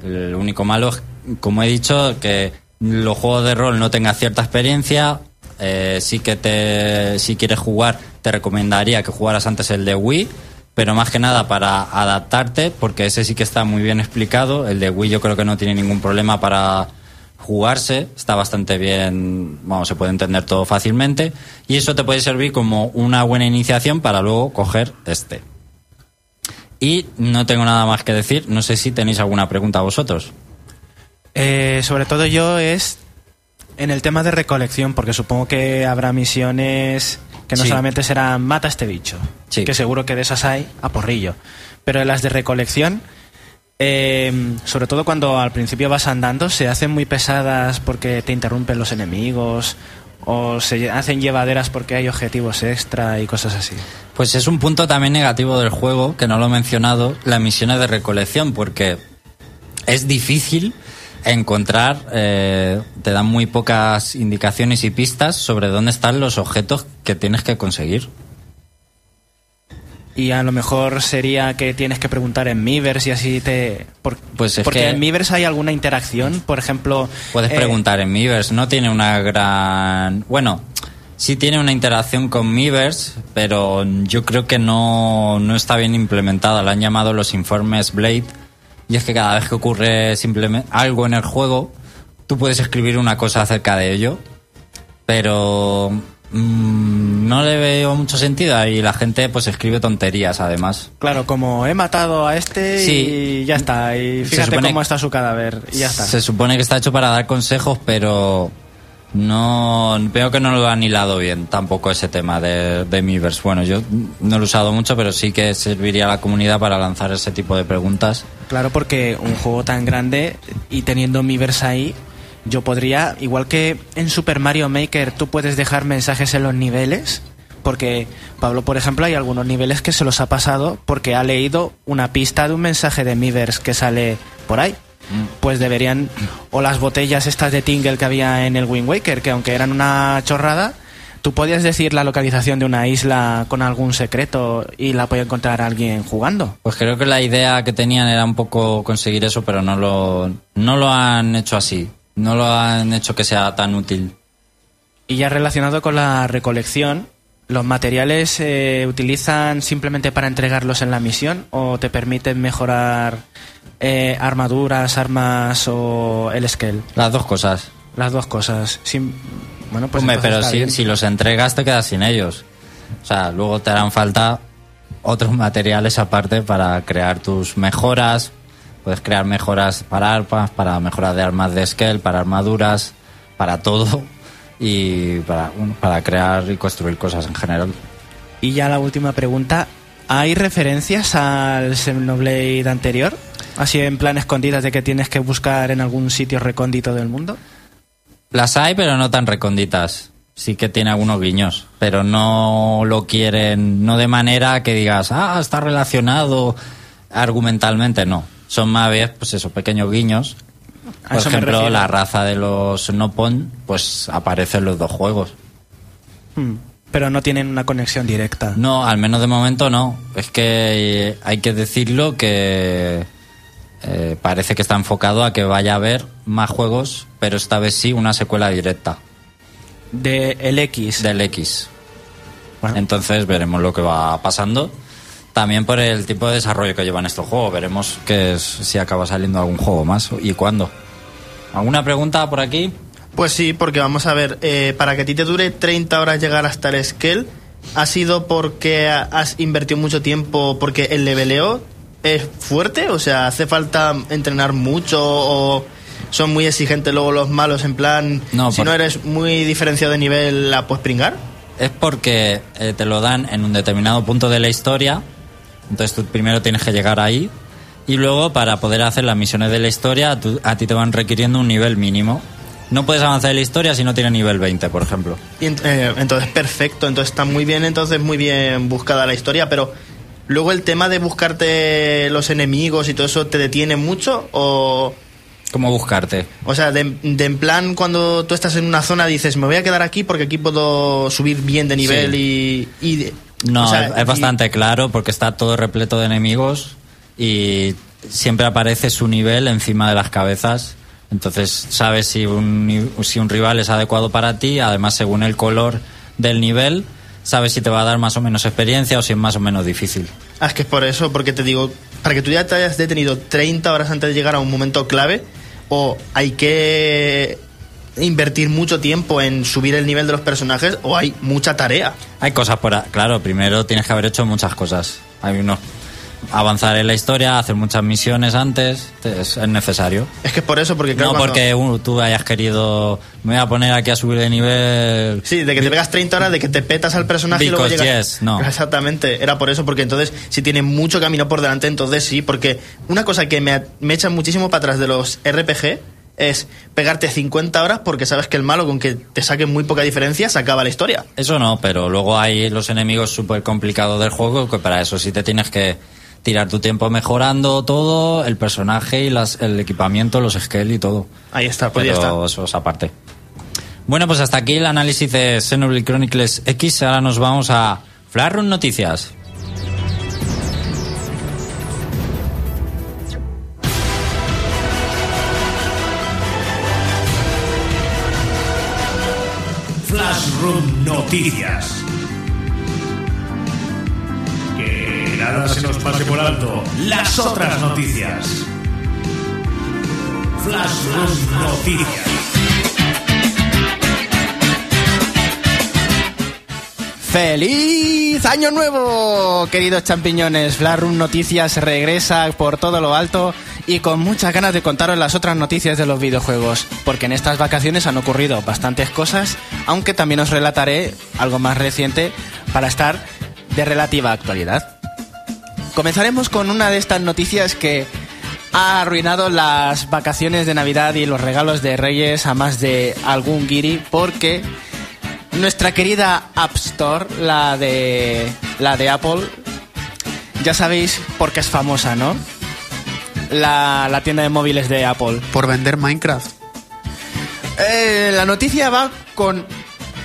El único malo es, como he dicho, que los juegos de rol no tengas cierta experiencia. eh, sí que te, si quieres jugar, te recomendaría que jugaras antes el de Wii, pero más que nada para adaptarte, porque ese sí que está muy bien explicado. El de Wii yo creo que no tiene ningún problema para jugarse, está bastante bien, vamos, se puede entender todo fácilmente, y eso te puede servir como una buena iniciación para luego coger este. Y no tengo nada más que decir, no sé si tenéis alguna pregunta vosotros. Eh, sobre todo yo es en el tema de recolección, porque supongo que habrá misiones que no Sí. solamente serán mata a este bicho, Sí. que seguro que de esas hay a porrillo, pero en las de recolección, eh, sobre todo cuando al principio vas andando, se hacen muy pesadas porque te interrumpen los enemigos o se hacen llevaderas porque hay objetivos extra y cosas así. Pues es un punto también negativo del juego, que no lo he mencionado, las misiones de recolección, porque es difícil encontrar, eh, te dan muy pocas indicaciones y pistas sobre dónde están los objetos que tienes que conseguir. Y a lo mejor sería que tienes que preguntar en Miiverse y así te... por- Pues es porque que- en Miiverse hay alguna interacción, por ejemplo... Puedes eh, preguntar en Miiverse, no tiene una gran... Bueno, sí tiene una interacción con Miiverse, pero yo creo que no, no está bien implementada. La han llamado los informes Blade, y es que cada vez que ocurre simplemente algo en el juego, tú puedes escribir una cosa acerca de ello, pero mm, no le veo mucho sentido y la gente pues escribe tonterías además. Claro, como he matado a este Sí. y ya está. Y fíjate supone- cómo está su cadáver y ya está. Se supone que está hecho para dar consejos, pero no veo que no lo han hilado bien tampoco ese tema de, de Miiverse. Bueno, yo no lo he usado mucho, pero sí que serviría a la comunidad para lanzar ese tipo de preguntas. Claro, porque un juego tan grande y teniendo Miiverse ahí, yo podría, igual que en Super Mario Maker, tú puedes dejar mensajes en los niveles. Porque Pablo, por ejemplo, hay algunos niveles que se los ha pasado porque ha leído una pista de un mensaje de Miiverse que sale por ahí. Pues deberían, o las botellas estas de Tingle que había en el Wind Waker, que aunque eran una chorrada, tú podías decir la localización de una isla con algún secreto y la podía encontrar alguien jugando. Pues creo que la idea que tenían era un poco conseguir eso, pero no lo, no lo han hecho así. No lo han hecho que sea tan útil. Y ya relacionado con la recolección, ¿los materiales se utilizan simplemente para entregarlos en la misión o te permiten mejorar eh, armaduras, armas o el scale? Las dos cosas. Las dos cosas. Bueno, pues Hombre, pero si, si los entregas te quedas sin ellos. O sea, luego te harán falta otros materiales aparte para crear tus mejoras. Puedes crear mejoras para armas, para mejoras de armas de scale, para armaduras, para todo. Y para, para crear y construir cosas en general. Y ya la última pregunta. ¿Hay referencias al Xenoblade anterior? Así en plan escondidas de que tienes que buscar en algún sitio recóndito del mundo. Las hay, pero no tan recónditas. Sí que tiene algunos guiños, pero no lo quieren, no de manera que digas, ah, está relacionado argumentalmente, no. Son más bien, pues eso, pequeños guiños. Por ejemplo, la raza de los Nopon, pues aparece en los dos juegos. Hmm, Pero no tienen una conexión directa. No, al menos de momento no. Es que eh, hay que decirlo que eh, parece que está enfocado a que vaya a haber más juegos, pero esta vez sí una secuela directa. De el X. del X. Bueno. Entonces veremos lo que va pasando. También por el tipo de desarrollo que llevan estos juegos. Veremos que es- si acaba saliendo algún juego más y cuándo. ¿Alguna pregunta por aquí? Pues sí, porque vamos a ver, eh, para que a ti te dure 30 horas llegar hasta el scale, ¿ha sido porque ha- has invertido mucho tiempo, porque el leveleo es fuerte? O sea, ¿hace falta entrenar mucho o son muy exigentes luego los malos en plan, No, si por- no eres muy diferenciado de nivel, la puedes pringar? Es porque eh, te lo dan en un determinado punto de la historia. Entonces tú primero tienes que llegar ahí. Y luego para poder hacer las misiones de la historia, tú- a ti te van requiriendo un nivel mínimo. No puedes avanzar en la historia si no tienes nivel 20, por ejemplo. Y ent- eh, entonces, perfecto. Entonces, está muy bien, entonces, muy bien buscada la historia. Pero luego el tema de buscarte los enemigos y todo eso, ¿te detiene mucho? ¿O, ¿Cómo buscarte? o sea, de, de en plan, cuando tú estás en una zona, dices, me voy a quedar aquí porque aquí puedo subir bien de nivel y. y de- No, o sea, es, es y- bastante claro porque está todo repleto de enemigos y siempre aparece su nivel encima de las cabezas. Entonces sabes si un, si un rival es adecuado para ti, además según el color del nivel, sabes si te va a dar más o menos experiencia o si es más o menos difícil. Ah, es que es por eso, porque te digo, para que tú ya te hayas detenido 30 horas antes de llegar a un momento clave, o hay que invertir mucho tiempo en subir el nivel de los personajes, o hay mucha tarea. Hay cosas por... Claro, primero tienes que haber hecho muchas cosas. Hay unos... Avanzar en la historia, hacer muchas misiones antes, es, es necesario. Es que es por eso, porque claro, no cuando- porque uh, tú hayas querido... Me voy a poner aquí a subir de nivel... Sí, de que te pegas 30 horas, de que te petas al personaje y luego Because llegas... yes, no. Exactamente, era por eso, porque entonces si tiene mucho camino por delante, entonces sí, porque una cosa que me, me echa muchísimo para atrás de los RPG es pegarte 50 horas porque sabes que el malo con que te saque muy poca diferencia se acaba la historia. Eso no, pero luego hay los enemigos súper complicados del juego que para eso sí te tienes que tirar tu tiempo mejorando todo, el personaje y las, el equipamiento, los skills y todo. Ahí está, pues ya está. eso es aparte. Bueno, pues hasta aquí el análisis de Xenoblade Chronicles X. Ahora nos vamos a Flarun Noticias. Flashroom Noticias. Que nada se nos pase por alto. Las otras noticias. Flashroom Noticias. ¡Feliz Año Nuevo! Queridos champiñones, Flarrum Noticias regresa por todo lo alto y con muchas ganas de contaros las otras noticias de los videojuegos, porque en estas vacaciones han ocurrido bastantes cosas, aunque también os relataré algo más reciente para estar de relativa actualidad. Comenzaremos con una de estas noticias que ha arruinado las vacaciones de Navidad y los regalos de Reyes a más de algún guiri porque nuestra querida App Store, la de la de Apple, ya sabéis por qué es famosa, ¿no? La, la tienda de móviles de Apple. Por vender Minecraft. Eh, la noticia va con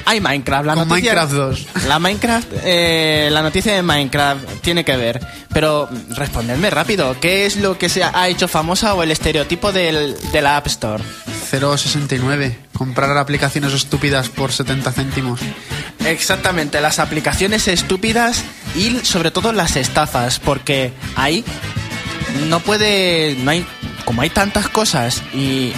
hay Minecraft. La Con noticia- Minecraft 2. La Minecraft, eh, la noticia de Minecraft tiene que ver. Pero respondedme rápido, ¿qué es lo que se ha hecho famosa o el estereotipo del, de la App Store? 0,69. Comprar aplicaciones estúpidas por 70 céntimos. Exactamente, las aplicaciones estúpidas y sobre todo las estafas, porque ahí no puede, no hay, como hay tantas cosas y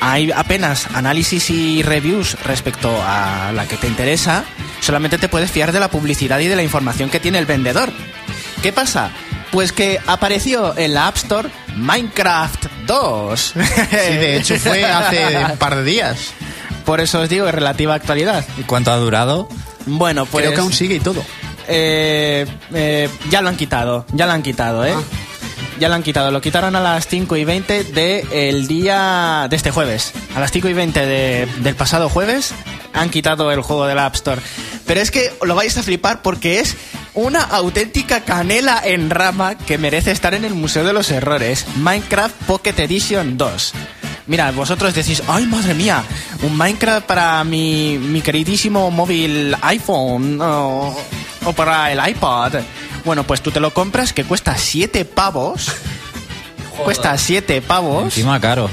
hay apenas análisis y reviews respecto a la que te interesa, solamente te puedes fiar de la publicidad y de la información que tiene el vendedor. ¿Qué pasa? Pues que apareció en la App Store Minecraft 2. Sí, de hecho fue hace un par de días. Por eso os digo, es relativa actualidad. ¿Y cuánto ha durado? Bueno, pues... Creo que aún sigue y todo. Eh, eh, ya lo han quitado, ya lo han quitado, ¿eh? Ya lo han quitado, lo quitaron a las 5 y 20 del día de este jueves. A las 5 y 20 de- del pasado jueves han quitado el juego de la App Store. Pero es que lo vais a flipar porque es una auténtica canela en rama que merece estar en el Museo de los Errores. Minecraft Pocket Edition 2. Mira, vosotros decís, ay madre mía, un Minecraft para mi, mi queridísimo móvil iPhone o, o para el iPad. Bueno, pues tú te lo compras que cuesta 7 pavos. Cuesta 7 pavos. Encima caro.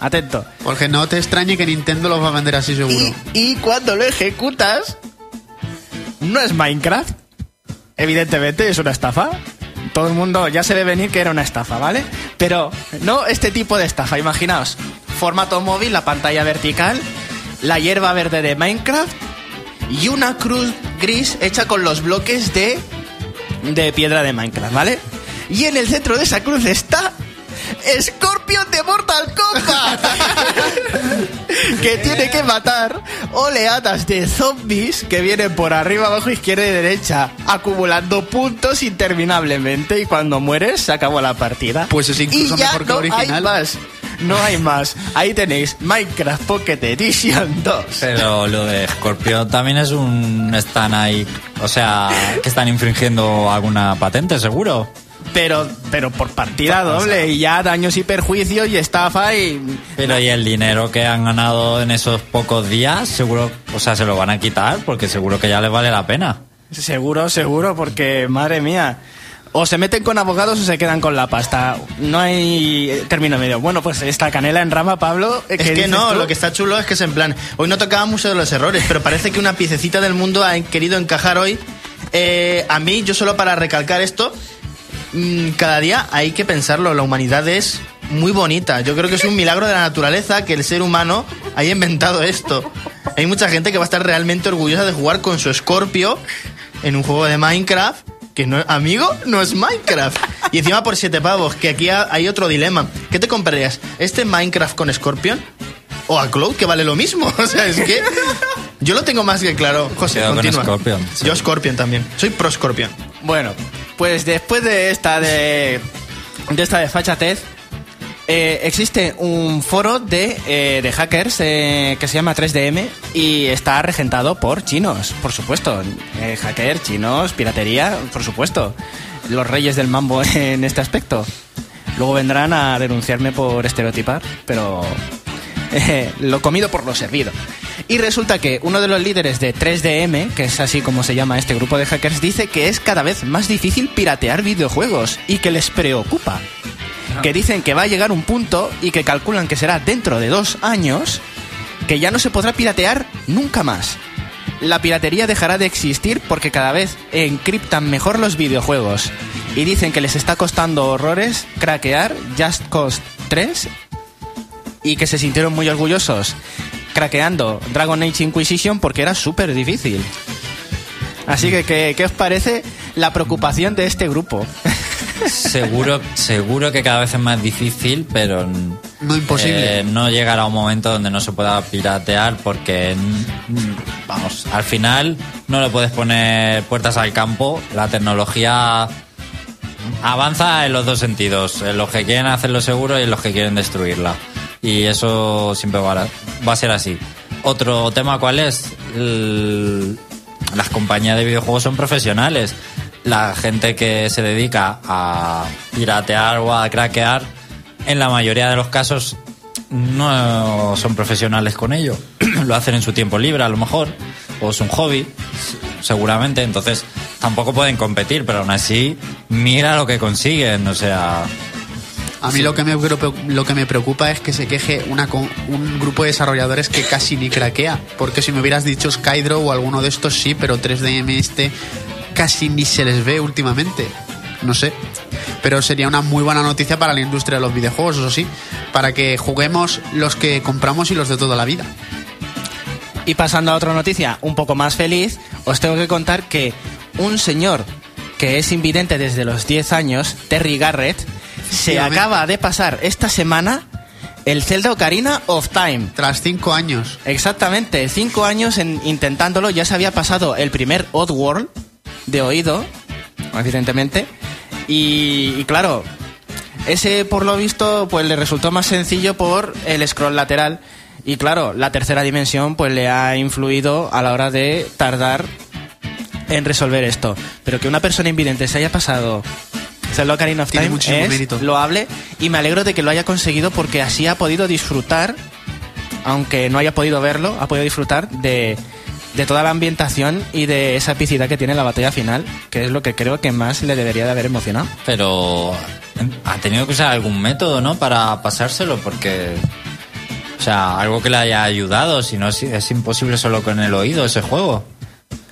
Atento. Porque no te extrañe que Nintendo los va a vender así seguro. Y, y cuando lo ejecutas, no es Minecraft. Evidentemente es una estafa. Todo el mundo ya se ve venir que era una estafa, ¿vale? Pero no este tipo de estafa. Imaginaos, formato móvil, la pantalla vertical, la hierba verde de Minecraft y una cruz gris hecha con los bloques de, de piedra de Minecraft, ¿vale? Y en el centro de esa cruz está Scorpion de Mortal Kombat que tiene que matar oleadas de zombies que vienen por arriba, abajo, izquierda y derecha, acumulando puntos interminablemente y cuando mueres se acabó la partida. Pues es incluso y ya mejor que no original. Hay más. No hay más. Ahí tenéis Minecraft Pocket Edition 2. Pero lo de Scorpio también es un... Están ahí... O sea, que están infringiendo alguna patente, seguro. Pero, pero por partida doble y ya daños y perjuicios y estafa y... Pero y el dinero que han ganado en esos pocos días, seguro... O sea, se lo van a quitar porque seguro que ya les vale la pena. Seguro, seguro, porque madre mía. O se meten con abogados o se quedan con la pasta. No hay término medio. Bueno, pues esta canela en rama, Pablo. ¿qué Es que no, tú? lo que está chulo es que es en plan, hoy no tocaba mucho de los errores, pero parece que una piececita del mundo ha querido encajar hoy. Eh, a mí, yo solo para recalcar esto, mm, cada día hay que pensarlo, la humanidad es muy bonita. Yo creo que es un milagro de la naturaleza que el ser humano haya inventado esto. Hay mucha gente que va a estar realmente orgullosa de jugar con su Scorpio en un juego de Minecraft que no, amigo, no es Minecraft. Y encima por siete pavos, que aquí ha- hay otro dilema. ¿Qué te comprarías? ¿Este Minecraft con Scorpion? ¿O a Cloud, que vale lo mismo? O sea, es que yo lo tengo más que claro. José, con continúa. Scorpion, sí. Yo Scorpion también. Soy pro Scorpion. Bueno, pues después de esta de, de esta desfachatez, eh, existe un foro de, eh, de hackers eh, que se llama 3DM y está regentado por chinos, por supuesto. Eh, hacker, chinos, piratería, por supuesto. Los reyes del mambo en este aspecto. Luego vendrán a denunciarme por estereotipar, pero eh, lo comido por lo servido. Y resulta que uno de los líderes de 3DM, que es así como se llama este grupo de hackers, dice que es cada vez más difícil piratear videojuegos y que les preocupa. Que dicen que va a llegar un punto y que calculan que será dentro de dos años que ya no se podrá piratear nunca más. La piratería dejará de existir porque cada vez encriptan mejor los videojuegos. Y dicen que les está costando horrores craquear Just Cause 3 y que se sintieron muy orgullosos craqueando Dragon Age Inquisition porque era súper difícil. Así que, ¿qué, qué os parece la preocupación de este grupo? Seguro, seguro que cada vez es más difícil, pero No imposible. eh, no llegará un momento donde no se pueda piratear porque, mm, vamos, al final no le puedes poner puertas al campo. La tecnología avanza en los dos sentidos, en los que quieren hacerlo seguro y en los que quieren destruirla. Y eso siempre va a, va a ser así. Otro tema, ¿cuál es? El- las compañías de videojuegos son profesionales. La gente que se dedica a piratear o a craquear, en la mayoría de los casos no son profesionales con ello. Lo hacen en su tiempo libre, a lo mejor, o es un hobby, seguramente. Entonces, tampoco pueden competir, pero aún así, mira lo que consiguen. O sea, A mí lo, que me, lo que me preocupa es que se queje una, un grupo de desarrolladores que casi ni craquea. Porque si me hubieras dicho Skydraw o alguno de estos sí, pero 3DM este casi ni se les ve últimamente. No sé. Pero sería una muy buena noticia para la industria de los videojuegos, eso sí. Para que juguemos los que compramos y los de toda la vida. Y pasando a otra noticia un poco más feliz, os tengo que contar que un señor que es invidente desde los 10 años, Terry Garrett, se acaba de pasar esta semana el Zelda Ocarina of Time. Tras cinco años. Exactamente, cinco años en, intentándolo, ya se había pasado el primer Oddworld de oído, evidentemente, y, y claro, ese por lo visto pues le resultó más sencillo por el scroll lateral. Y claro, la tercera dimensión pues le ha influido a la hora de tardar en resolver esto, pero que una persona invidente se haya pasado Zelda Ocarina of Tiene Time muchísimo es mérito. loable y me alegro de que lo haya conseguido porque así ha podido disfrutar aunque no haya podido verlo, ha podido disfrutar de, de toda la ambientación y de esa epicidad que tiene la batalla final, que es lo que creo que más le debería de haber emocionado. pero ha tenido que usar algún método, ¿no? Para pasárselo, porque. O sea, algo que le haya ayudado, si no es, es imposible solo con el oído ese juego.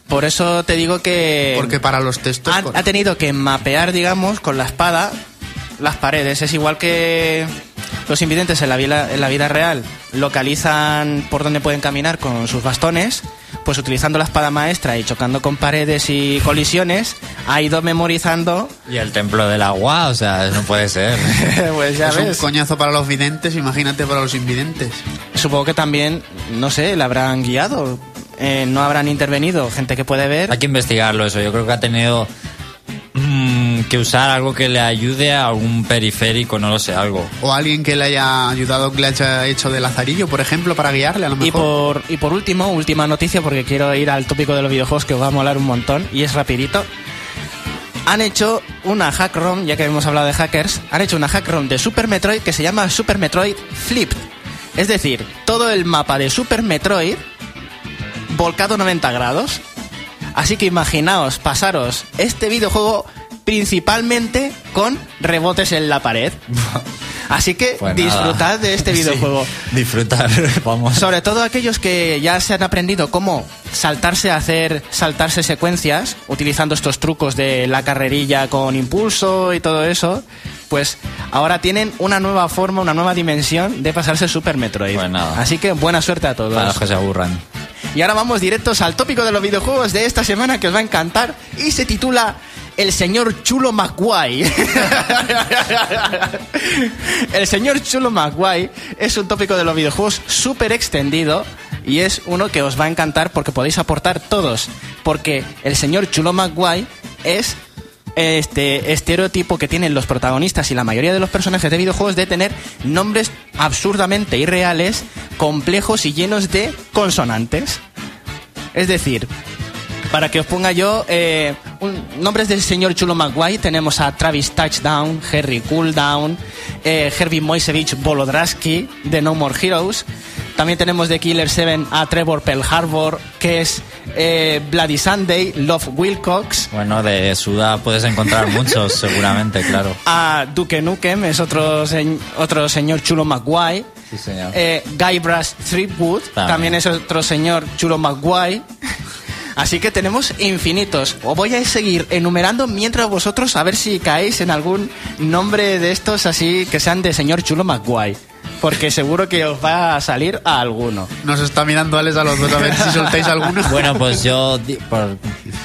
Por eso te digo que Porque para los textos. ha, ha tenido que mapear, digamos, con la espada las paredes. Es igual que los invidentes en la vida, en la vida real localizan por dónde pueden caminar con sus bastones, pues utilizando la espada maestra y chocando con paredes y colisiones, ha ido memorizando. Y el templo del agua, o sea, no puede ser. pues ya es un ves. coñazo para los videntes, imagínate para los invidentes. Supongo que también, no sé, la habrán guiado. eh, no habrán intervenido gente que puede ver. Hay que investigarlo eso. Yo creo que ha tenido mm, que usar algo que le ayude a algún periférico, no lo sé, algo. O alguien que le haya ayudado, que le haya hecho de lazarillo, por ejemplo, para guiarle a lo Y mejor. por, y por último, última noticia, porque quiero ir al tópico de los videojuegos que os va a molar un montón, y es rapidito. Han hecho una hack ROM, ya que hemos hablado de hackers, han hecho una hack ROM de Super Metroid que se llama Super Metroid Flipped. Es decir, todo el mapa de Super Metroid volcado 90 grados. Así que imaginaos pasaros este videojuego principalmente con rebotes en la pared. Así que Pues disfrutad de este Sí, videojuego. disfrutar, vamos. Sobre todo aquellos que ya se han aprendido cómo saltarse a hacer saltarse secuencias utilizando estos trucos de la carrerilla con impulso y todo eso, pues ahora tienen una nueva forma, una nueva dimensión de pasarse Super Metroid. Pues nada. Así que buena suerte a todos. Para los que se aburran. Y ahora vamos directos al tópico de los videojuegos de esta semana que os va a encantar y se titula El señor Chulo Maguay. El señor Chulo Maguay es un tópico de los videojuegos súper extendido y es uno que os va a encantar porque podéis aportar todos. Porque el señor Chulo Maguay es este estereotipo que tienen los protagonistas y la mayoría de los personajes de videojuegos de tener nombres absurdamente irreales, complejos y llenos de consonantes. Es decir, para que os ponga yo eh, un- nombres del señor Chulo Maguay, tenemos a Travis Touchdown, Harry Cooldown, eh, Herbie Moisevich Bolodrasky de No More Heroes. También tenemos de Killer 7 a Trevor Pearl Harbor, que es eh, Bloody Sunday, Love Wilcox. Bueno, de Suda puedes encontrar muchos, seguramente, claro. A Duke Nukem es otro, se- otro señor chulo Maguay. Sí, señor. Eh, Guybrush Threepwood También. también. es otro señor chulo Maguay. Así que tenemos infinitos. Os voy a seguir enumerando mientras vosotros a ver si caéis en algún nombre de estos así que sean de señor chulo Maguay. Porque seguro que os va a salir a alguno. Nos está mirando Alex a los dos a ver si soltáis alguno. Bueno, pues yo, por-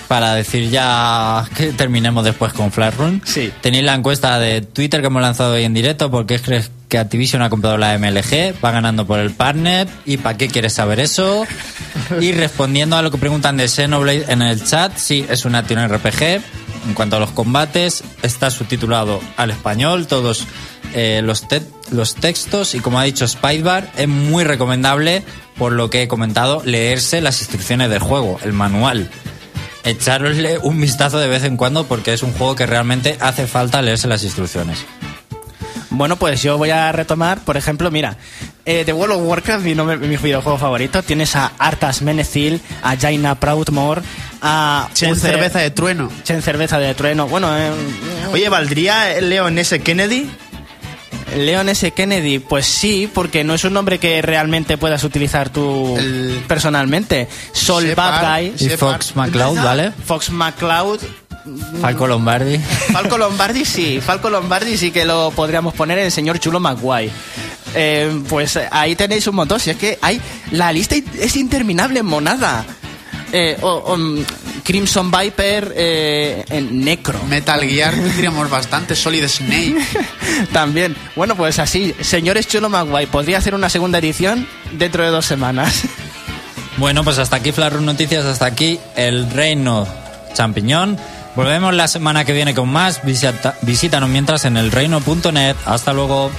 para decir ya que terminemos después con Flash Run, Sí. tenéis la encuesta de Twitter que hemos lanzado hoy en directo, ¿por qué crees que Activision ha comprado la MLG? Va ganando por el partner, ¿y para qué quieres saber eso? Y respondiendo a lo que preguntan de Xenoblade en el chat, sí, es un action RPG. En cuanto a los combates, está subtitulado al español, todos eh, los, te- los textos y como ha dicho Spidebar, es muy recomendable, por lo que he comentado, leerse las instrucciones del juego, el manual. Echarosle un vistazo de vez en cuando porque es un juego que realmente hace falta leerse las instrucciones. Bueno, pues yo voy a retomar, por ejemplo, mira, eh, The World of Warcraft, mi, nombre- mi videojuego favorito, tienes a Arthas Menethil, a Jaina Proudmore, a Chen Uther- cerveza de trueno. Chen Cerveza de Trueno. Bueno, eh, Oye, ¿valdría Leon S. Kennedy? Leon S. Kennedy, pues sí, porque no es un nombre que realmente puedas utilizar tú El- personalmente. Sol Shepard. Bad Guy, Y. Fox McCloud, ¿vale? Fox McCloud, Falco Lombardi. Falco Lombardi sí, Falco Lombardi sí que lo podríamos poner en el señor Chulo Maguay. Eh, pues ahí tenéis un montón, si es que hay la lista es interminable, monada. Eh, o- o, mm, Crimson Viper, eh, en Necro. Metal Gear tendríamos bastante. Solid Snake. También. Bueno, pues así, señores Chulo Maguay, podría hacer una segunda edición dentro de dos semanas. Bueno, pues hasta aquí Flash Run Noticias, hasta aquí el Reino Champiñón. Volvemos la semana que viene con más. Visita- visítanos mientras en elreino.net. Hasta luego.